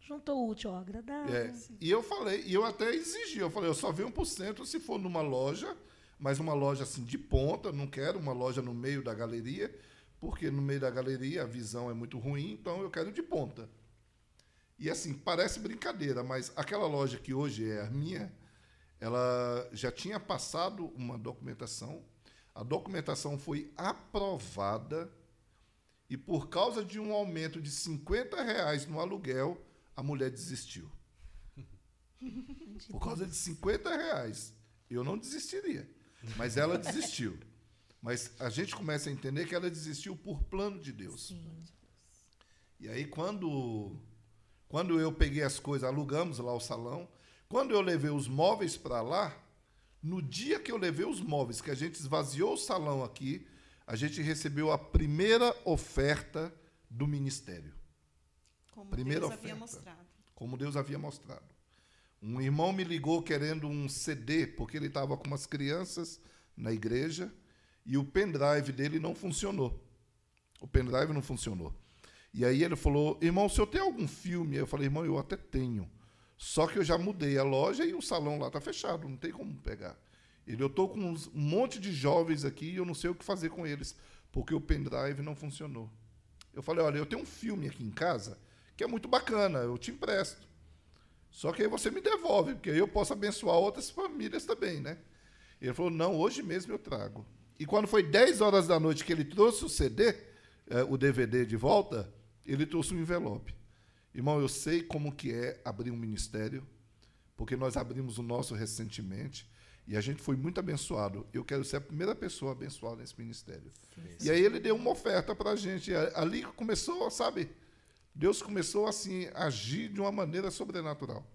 Juntou o útil ao agradável. É, e eu falei, e eu até exigi, eu falei, eu só venho por cento se for numa loja, mas uma loja assim de ponta, não quero uma loja no meio da galeria, porque no meio da galeria a visão é muito ruim, então eu quero de ponta. E assim, parece brincadeira, mas aquela loja que hoje é a minha, ela já tinha passado uma documentação, a documentação foi aprovada e por causa de um aumento de 50 reais no aluguel, a mulher desistiu. Por causa de 50 reais. Eu não desistiria. Mas ela desistiu. Mas a gente começa a entender que ela desistiu por plano de Deus. Sim. E aí, quando, quando eu peguei as coisas, alugamos lá o salão, quando eu levei os móveis para lá, no dia que eu levei os móveis, que a gente esvaziou o salão aqui, a gente recebeu a primeira oferta do ministério, Como Primeira Deus havia oferta. mostrado. como Deus havia mostrado. Um irmão me ligou querendo um CD, porque ele estava com umas crianças na igreja e o pendrive dele não funcionou. O pendrive não funcionou. E aí ele falou: Irmão, o senhor tem algum filme? Eu falei: Irmão, eu até tenho. Só que eu já mudei a loja e o salão lá está fechado, não tem como pegar. Ele, eu estou com um monte de jovens aqui e eu não sei o que fazer com eles, porque o pendrive não funcionou. Eu falei: Olha, eu tenho um filme aqui em casa que é muito bacana, eu te empresto. Só que aí você me devolve, porque aí eu posso abençoar outras famílias também, né? Ele falou: não, hoje mesmo eu trago. E quando foi 10 horas da noite que ele trouxe o CD, eh, o DVD de volta, ele trouxe um envelope. Irmão, eu sei como que é abrir um ministério, porque nós abrimos o nosso recentemente e a gente foi muito abençoado. Eu quero ser a primeira pessoa abençoada nesse ministério. E aí ele deu uma oferta para a gente. Ali começou, sabe? Deus começou assim a agir de uma maneira sobrenatural.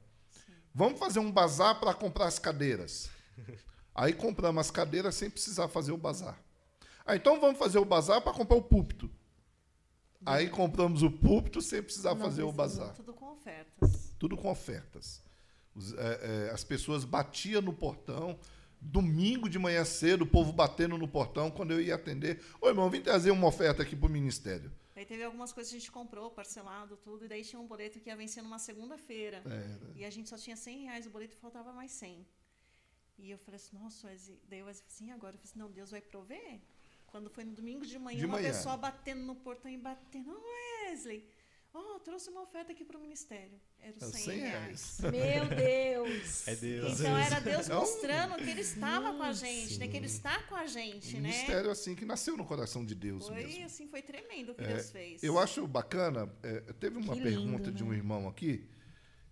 Vamos fazer um bazar para comprar as cadeiras. Aí compramos as cadeiras sem precisar fazer o bazar. Ah, então vamos fazer o bazar para comprar o púlpito. Aí compramos o púlpito sem precisar Não fazer o bazar. Tudo com ofertas. Tudo com ofertas. Os, é, é, as pessoas batiam no portão. Domingo de manhã cedo, o povo batendo no portão quando eu ia atender. Ô irmão, vim trazer uma oferta aqui para o ministério. Daí teve algumas coisas que a gente comprou, parcelado, tudo, e daí tinha um boleto que ia vencer numa segunda-feira. Era. E a gente só tinha 100 reais o boleto e faltava mais 100. E eu falei assim, nossa, Wesley. daí eu falei assim, agora? Eu falei assim, não, Deus vai prover. Quando foi no domingo de manhã, De uma manhã. pessoa batendo no portão e batendo, oh, Wesley, oh, trouxe uma oferta aqui para o ministério. Era os É 100, 100 reais. Meu Deus! É Deus. Então era Deus É um- mostrando que Ele estava com a gente, né? Que Ele está com a gente, Um né? ministério assim que nasceu no coração de Deus Foi mesmo. assim, foi tremendo o que É, Deus fez. Eu acho bacana, é, teve uma Que pergunta lindo, de um né? irmão aqui.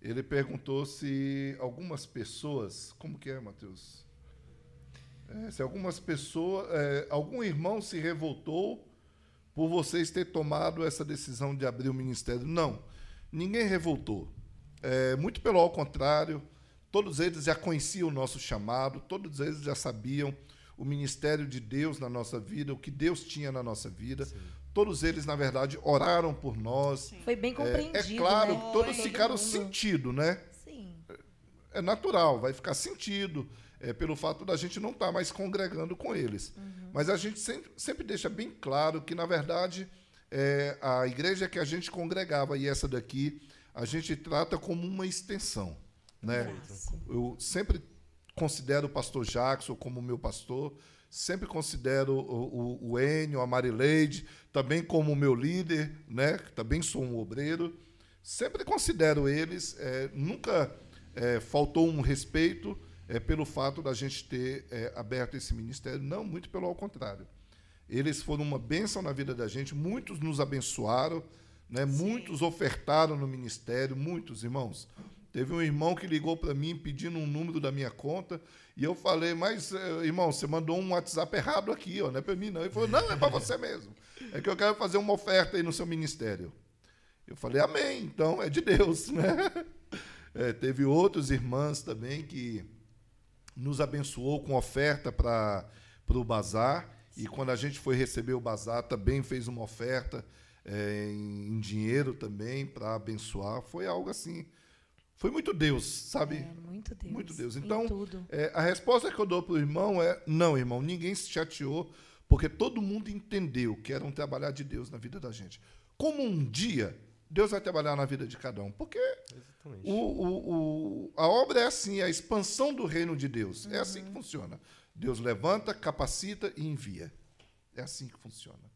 Ele perguntou se algumas pessoas. Como que é, Matheus? É, se algumas pessoas. É, algum irmão se revoltou por vocês ter tomado essa decisão de abrir o ministério. Não, ninguém revoltou. É, muito pelo ao contrário, todos eles já conheciam o nosso chamado, todos eles já sabiam o ministério de Deus na nossa vida, o que Deus tinha na nossa vida. Sim. Todos eles, na verdade, oraram por nós. Sim. Foi bem compreendido. É, é claro, né? todos ficaram sentido, né? Sim. É natural, vai ficar sentido é, pelo fato da gente não estar tá mais congregando com eles. Uhum. Mas a gente sempre, sempre, deixa bem claro que, na verdade, é, a igreja que a gente congregava e essa daqui, a gente trata como uma extensão. Né? Eu sempre considero o pastor Jackson como meu pastor, sempre considero o, o, o Enio, a Marileide, também como meu líder, né? também sou um obreiro. Sempre considero eles, é, nunca é, faltou um respeito é, pelo fato da gente ter é, aberto esse ministério, não, muito pelo ao contrário. Eles foram uma bênção na vida da gente, muitos nos abençoaram, né? muitos ofertaram no ministério, muitos irmãos. Teve um irmão que ligou para mim pedindo um número da minha conta. E eu falei, mas, eh, irmão, você mandou um WhatsApp errado aqui, ó, não é para mim, não. Ele falou, não, é para você mesmo. É que eu quero fazer uma oferta aí no seu ministério. Eu falei, amém, então é de Deus. Né? É, teve outros irmãs também que nos abençoou com oferta para o bazar. E quando a gente foi receber o bazar, também fez uma oferta é, em, dinheiro também para abençoar. Foi algo assim foi muito Deus, sabe? É, muito Deus. Muito Deus. Então, é, a resposta que eu dou para o irmão é: não, irmão, ninguém se chateou, porque todo mundo entendeu que era um trabalhar de Deus na vida da gente. Como um dia Deus vai trabalhar na vida de cada um. Porque o, o, o, a obra é assim, é a expansão do reino de Deus. Uhum. É assim que funciona. Deus levanta, capacita e envia. É assim que funciona.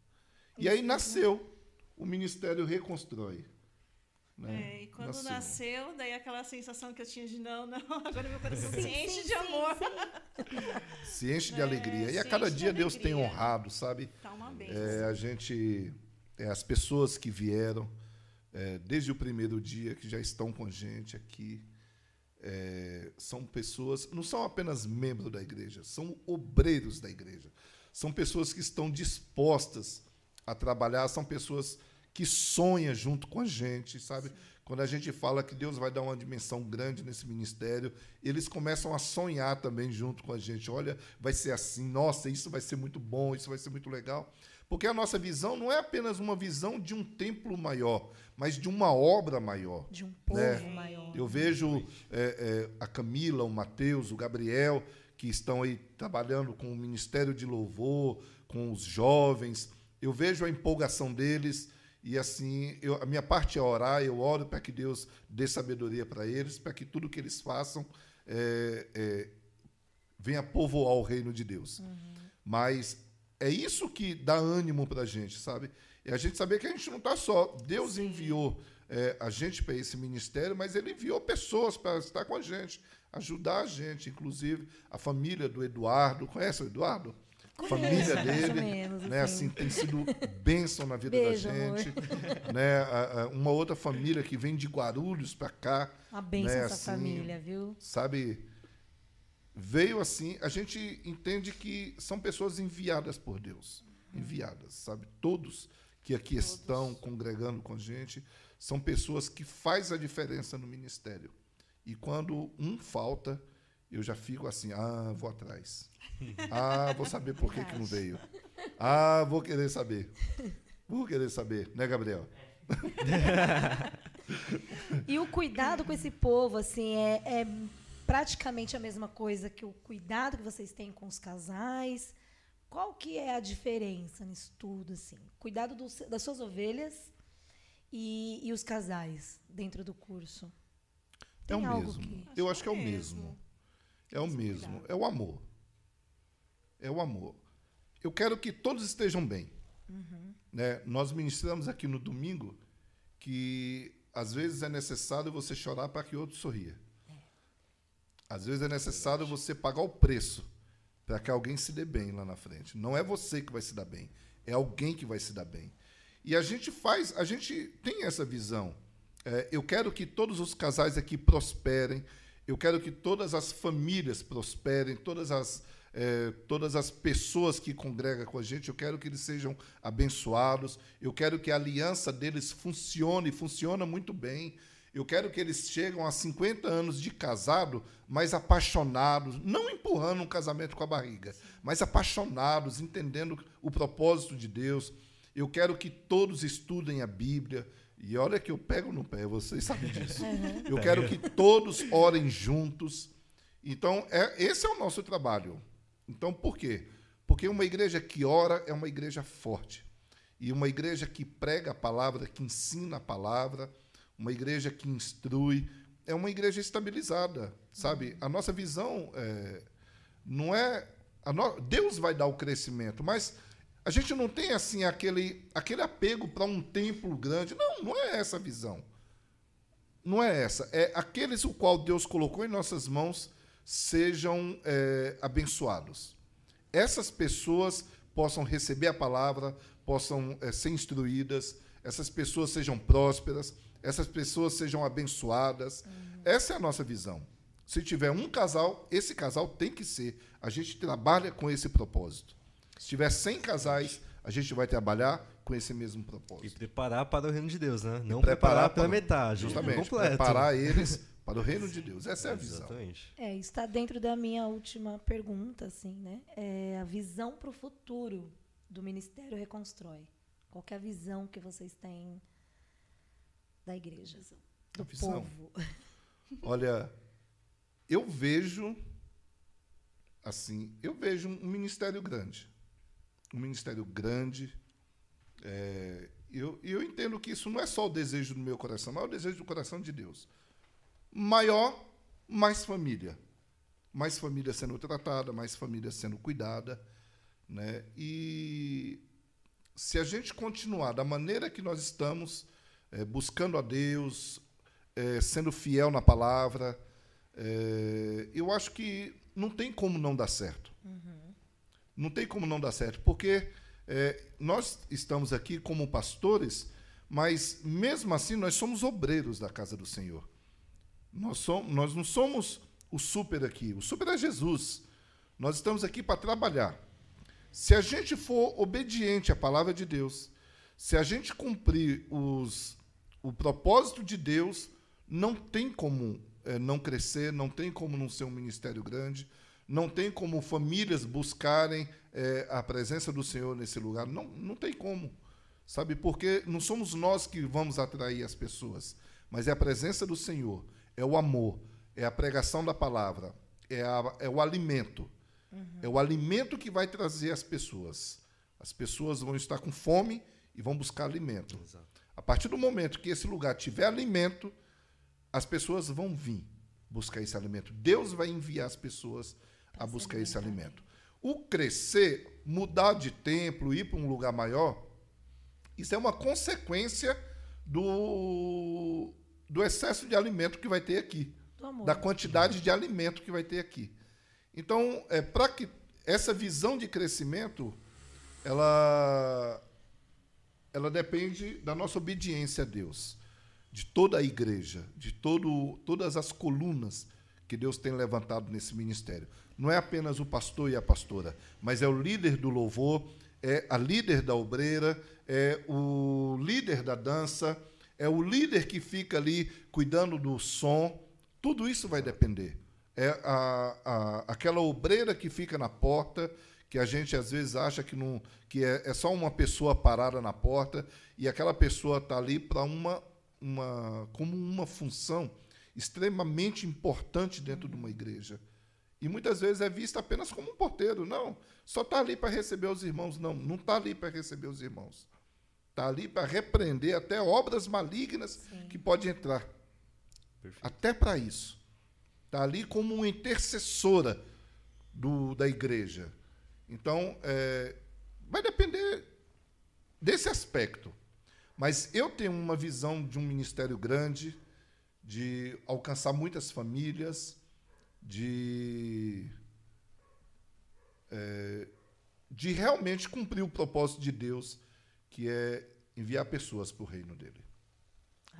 E aí nasceu o Ministério Reconstrói. Né? É, e quando nasceu. nasceu. daí aquela sensação que eu tinha de não, não, agora meu coração se enche de amor. se enche de é, alegria. E a cada dia Deus tem honrado, sabe? Tá uma bênção. É, a gente, é, as pessoas que vieram é, desde o primeiro dia, que já estão com a gente aqui, é, são pessoas, não são apenas membros da igreja, são obreiros da igreja. São pessoas que estão dispostas a trabalhar, são pessoas que sonha junto com a gente, sabe? Quando a gente fala que Deus vai dar uma dimensão grande nesse ministério, eles começam a sonhar também junto com a gente. Olha, vai ser assim, nossa, isso vai ser muito bom, isso vai ser muito legal. Porque a nossa visão não é apenas uma visão de um templo maior, mas de uma obra maior. De um povo né? maior. Eu vejo é, é, a Camila, o Mateus, o Gabriel, que estão aí trabalhando com o Ministério de Louvor, com os jovens. Eu vejo a empolgação deles e assim, eu, a minha parte é orar, eu oro para que Deus dê sabedoria para eles, para que tudo que eles façam é, é, venha povoar o reino de Deus. Uhum. Mas é isso que dá ânimo para a gente, sabe? É a gente saber que a gente não está só. Deus Sim. enviou é, a gente para esse ministério, mas Ele enviou pessoas para estar com a gente, ajudar a gente, inclusive a família do Eduardo. Conhece o Eduardo? família dele, menos, né? Assim. assim. tem sido bênção na vida Beijo, da gente, amor. né? Uma outra família que vem de Guarulhos para cá, uma bênção né? essa assim, família, viu? Sabe? Veio assim, a gente entende que são pessoas enviadas por Deus, enviadas, sabe? Todos que aqui Todos. estão congregando com a gente são pessoas que faz a diferença no ministério. E quando um falta, eu já fico assim, ah, vou atrás. Ah, vou saber por que, que não veio. Ah, vou querer saber. Vou querer saber, né, Gabriel? e o cuidado com esse povo, assim, é, é, praticamente a mesma coisa que o cuidado que vocês têm com os casais. Qual que é a diferença nisso tudo, assim? Cuidado do, das suas ovelhas e, e, os casais dentro do curso. Tem é o mesmo. Que... Eu acho que é o mesmo. É o mesmo. É o amor é o amor. Eu quero que todos estejam bem. Uhum. Né? Nós ministramos aqui no domingo que às vezes é necessário você chorar para que outro sorria. Às vezes é necessário você pagar o preço para que alguém se dê bem lá na frente. Não é você que vai se dar bem, é alguém que vai se dar bem. E a gente faz, a gente tem essa visão. É, eu quero que todos os casais aqui prosperem. Eu quero que todas as famílias prosperem, todas as, é, todas as pessoas que congregam com a gente, eu quero que eles sejam abençoados. Eu quero que a aliança deles funcione, funciona muito bem. Eu quero que eles cheguem a 50 anos de casado, mas apaixonados, não empurrando um casamento com a barriga, mas apaixonados, entendendo o propósito de Deus. Eu quero que todos estudem a Bíblia. E olha que eu pego no pé, vocês sabem disso. Uhum. Eu quero que todos orem juntos. Então, é, esse é o nosso trabalho. Então, por quê? Porque uma igreja que ora é uma igreja forte. E uma igreja que prega a palavra, que ensina a palavra, uma igreja que instrui, é uma igreja estabilizada, sabe? A nossa visão é, não é. No, Deus vai dar o crescimento, mas a gente não tem assim aquele, aquele apego para um templo grande. Não, não é essa a visão. Não é essa. É aqueles o qual Deus colocou em nossas mãos sejam é, abençoados. Essas pessoas possam receber a palavra, possam é, ser instruídas, essas pessoas sejam prósperas, essas pessoas sejam abençoadas. Uhum. Essa é a nossa visão. Se tiver um casal, esse casal tem que ser. A gente trabalha com esse propósito. Se tiver 100 casais, a gente vai trabalhar com esse mesmo propósito. E preparar para o reino de Deus, né? Não preparar, preparar pela metade. Justamente. Completo. Preparar eles para o reino de Deus. Essa é a visão. Exatamente. É, está dentro da minha última pergunta, assim, né? É a visão para o futuro do Ministério Reconstrói. Qual é a visão que vocês têm da igreja, do povo? Olha, eu vejo assim, eu vejo um ministério grande um ministério grande. É, eu, eu entendo que isso não é só o desejo do meu coração, mas é o desejo do coração de Deus. Maior, mais família. Mais família sendo tratada, mais família sendo cuidada. Né? E se a gente continuar da maneira que nós estamos, é, buscando a Deus, é, sendo fiel na palavra, é, eu acho que não tem como não dar certo. Uhum não tem como não dar certo, porque nós estamos aqui como pastores, mas mesmo assim nós somos obreiros da casa do Senhor. Nós, somos, nós não somos o super aqui, o super é Jesus. Nós estamos aqui para trabalhar. Se a gente for obediente à palavra de Deus, se a gente cumprir os, o propósito de Deus, não tem como é, não crescer, não tem como não ser um ministério grande, não tem como famílias buscarem é, a presença do Senhor nesse lugar. Não, não tem como. Sabe? Porque não somos nós que vamos atrair as pessoas, mas é a presença do Senhor, é o amor, é a pregação da palavra, é, a, é o alimento. Uhum. É o alimento que vai trazer as pessoas. As pessoas vão estar com fome e vão buscar alimento. Exato. A partir do momento que esse lugar tiver alimento, as pessoas vão vir buscar esse alimento. Deus vai enviar as pessoas a buscar esse alimento. O crescer, mudar de templo, ir para um lugar maior, isso é uma consequência do, do excesso de alimento que vai ter aqui, da quantidade de alimento que vai ter aqui. Então, é para que essa visão de crescimento, ela ela depende da nossa obediência a Deus, de toda a igreja, de todo, todas as colunas que Deus tem levantado nesse ministério não é apenas o pastor e a pastora, mas é o líder do louvor, é a líder da obreira, é o líder da dança, é o líder que fica ali cuidando do som. Tudo isso vai depender. É a, a, aquela obreira que fica na porta, que a gente às vezes acha que, não, que é, é só uma pessoa parada na porta, e aquela pessoa está ali para uma, uma, como uma função extremamente importante dentro de uma igreja. E muitas vezes é vista apenas como um porteiro. Não, só está ali para receber os irmãos. Não, não está ali para receber os irmãos. Está ali para repreender até obras malignas Sim. que pode entrar. Perfeito. Até para isso. Está ali como uma intercessora do, da igreja. Então, é, vai depender desse aspecto. Mas eu tenho uma visão de um ministério grande, de alcançar muitas famílias, de, é, de realmente cumprir o propósito de Deus, que é enviar pessoas para o reino dele.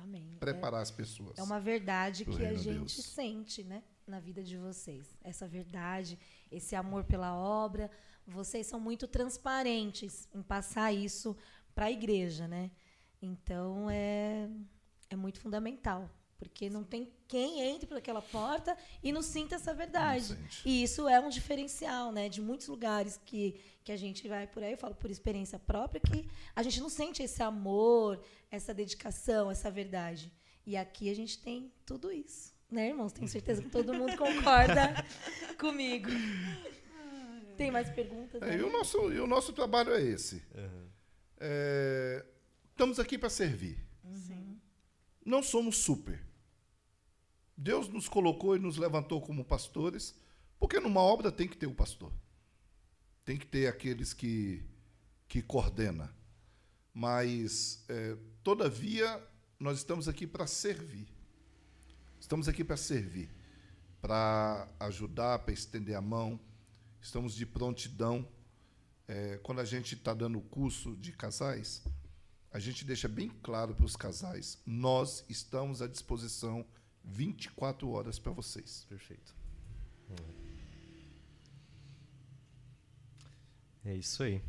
Amém. preparar as pessoas. É, é uma verdade que a gente Deus. sente, né? Na vida de vocês. Essa verdade, esse amor pela obra. Vocês são muito transparentes em passar isso para a igreja, né? Então é, é muito fundamental. Porque não tem quem entre por aquela porta e não sinta essa verdade. E isso é um diferencial, né? De muitos lugares que, que a gente vai por aí, eu falo por experiência própria, que a gente não sente esse amor, essa dedicação, essa verdade. E aqui a gente tem tudo isso. Né, irmãos? Tenho certeza que todo mundo concorda comigo. Tem mais perguntas? É, né? e, o nosso, e o nosso trabalho é esse. Aham. É, estamos aqui para servir. Sim. Não somos super. Deus nos colocou e nos levantou como pastores, porque numa obra tem que ter o pastor. Tem que ter aqueles que, que coordena. Mas, é, todavia, nós estamos aqui para servir. Estamos aqui para servir, para ajudar, para estender a mão. Estamos de prontidão. É, quando a gente está dando curso de casais, a gente deixa bem claro para os casais: nós estamos à disposição 24 horas para vocês. Perfeito. É isso aí.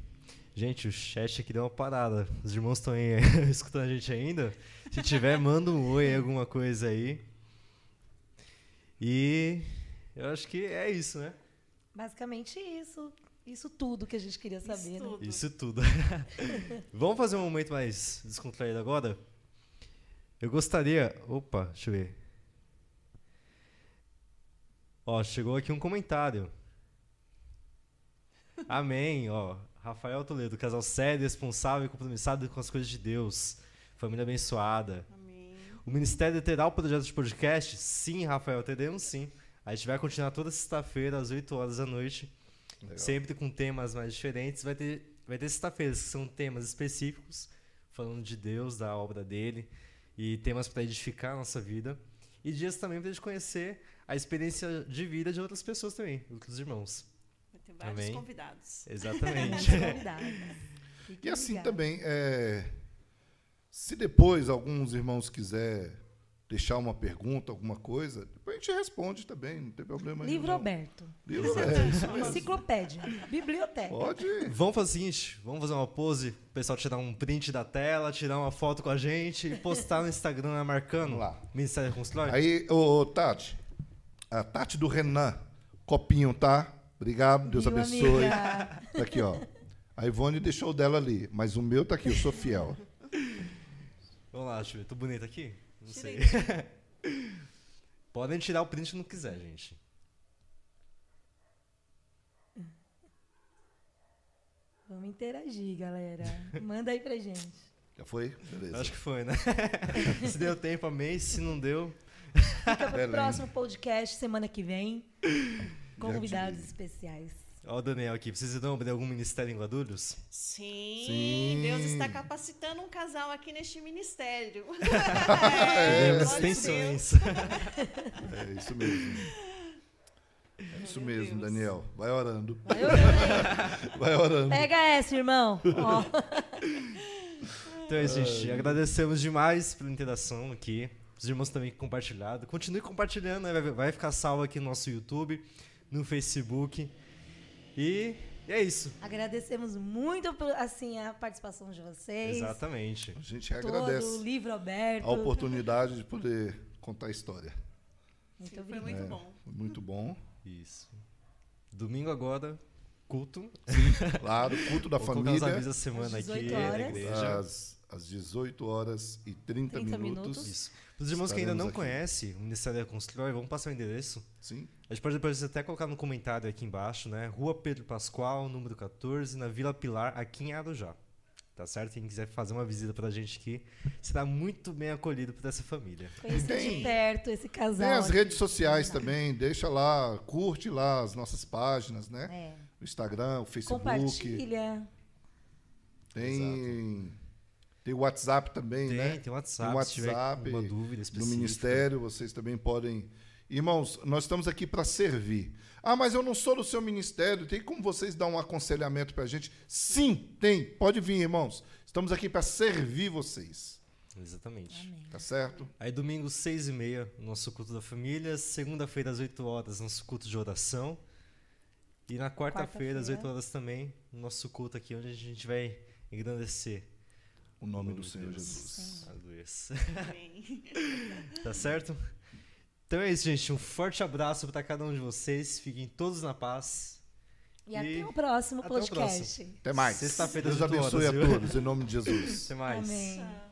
Gente, o chat aqui deu uma parada. Os irmãos estão aí escutando a gente ainda? Se tiver, manda um oi, alguma coisa aí. E eu acho que é isso, né? Basicamente isso. Isso tudo que a gente queria saber, Isso né? tudo. Isso tudo. Vamos fazer um momento mais descontraído agora? Eu gostaria. Opa, deixa eu ver. Ó, chegou aqui um comentário. Amém, ó. Rafael Toledo, casal sério, responsável e compromissado com as coisas de Deus. Família abençoada. Amém. O Ministério terá o projeto de podcast? Sim, Rafael, teremos sim. A gente vai continuar toda sexta-feira, às 8 horas da noite. Legal. Sempre com temas mais diferentes. Vai ter, vai ter sexta-feiras que são temas específicos, falando de Deus, da obra dele, e temas para edificar a nossa vida. E dias também para a gente conhecer a experiência de vida de outras pessoas também, outros irmãos. Vai ter vários Amém. convidados. Exatamente. Convidados. E assim ligados. também, é, se depois alguns irmãos quiser deixar uma pergunta, alguma coisa, depois a gente responde também, não tem problema nenhum, Livro não. aberto. Livro é isso mesmo. Enciclopédia. Biblioteca. Pode. Vamos fazer o seguinte, vamos fazer uma pose, o pessoal tirar um print da tela, tirar uma foto com a gente e postar no Instagram, né, marcando Vamos lá. Ministério Constrói. Aí, ô, ô, Tati, a Tati do Renan, copinho, tá? Obrigado, Deus Viu, abençoe. amiga? Tá aqui, ó. A Ivone deixou o dela ali, mas o meu tá aqui, eu sou fiel. Vamos lá, deixa eu ver. Tô bonito aqui? Não sei. Tirei. Podem tirar o print se não quiser, gente. Vamos interagir, galera. Manda aí pra gente. Já foi? Beleza. Acho que foi, né? se deu tempo, amei. Se não deu, Fica pro Belém. próximo podcast semana que vem. Convidados especiais. Ó o Daniel aqui. Precisa de nome de algum ministério em Guarulhos? Sim, Sim. Deus está capacitando um casal aqui neste ministério. É, extensões. É isso mesmo. É isso Meu mesmo, Deus. Daniel. Vai orando. Vai orando aí. Vai orando. Pega essa, irmão. Ó. Então é isso, gente. Agradecemos demais pela interação aqui. Os irmãos também que compartilharam. Continue compartilhando, né? Vai- vai ficar salvo aqui no nosso YouTube, no Facebook. E é isso. Agradecemos muito por, assim, a participação de vocês. Exatamente. A gente Todo agradece o livro aberto. a oportunidade de poder contar a história. Muito Sim, foi obrigada. muito É, bom. foi muito bom. Isso. Domingo agora, culto. Claro, culto da os família. avisos da semana Às aqui 18 na horas. igreja. Às, às 18 horas e 30, 30 minutos. minutos. Isso. Para os irmãos que ainda não aqui. conhecem o Ministério da Constrói, vamos passar o endereço. Sim. A gente pode depois até colocar no comentário aqui embaixo, né? Rua Pedro Pascoal, número 14, na Vila Pilar, aqui em Arujá. Tá certo? Quem quiser fazer uma visita pra gente aqui, será muito bem acolhido por essa família. Conhecer Tem- de perto esse casal. Tem as aqui. redes sociais também, deixa lá, curte lá as nossas páginas, né? É. O Instagram, o Facebook. Compartilha. Tem, tem o WhatsApp também, Tem, né? tem o WhatsApp, Tem o se tiver WhatsApp alguma dúvida Do específica. Ministério, vocês também podem. Irmãos, nós estamos aqui para servir. Ah, mas eu não sou do seu ministério, tem como vocês dar um aconselhamento para a gente? Sim, tem. Pode vir, irmãos. Estamos aqui para servir vocês. Exatamente. Amém. Tá certo? Aí domingo, seis e meia, nosso culto da família. Segunda-feira, às 8 horas, nosso culto de oração. E na quarta-feira, às 8 Quarta-feira. horas também, nosso culto aqui, onde a gente vai engrandecer. O nome o do Senhor Deus. Jesus. Aleluia. Amém. Tá certo? Então é isso, gente. Um forte abraço para cada um de vocês. Fiquem todos na paz. E, até E o próximo até o podcast. Até mais. Sexta-feira, Deus abençoe horas, a viu? todos, em nome de Jesus. Até mais. Amém. Tchau.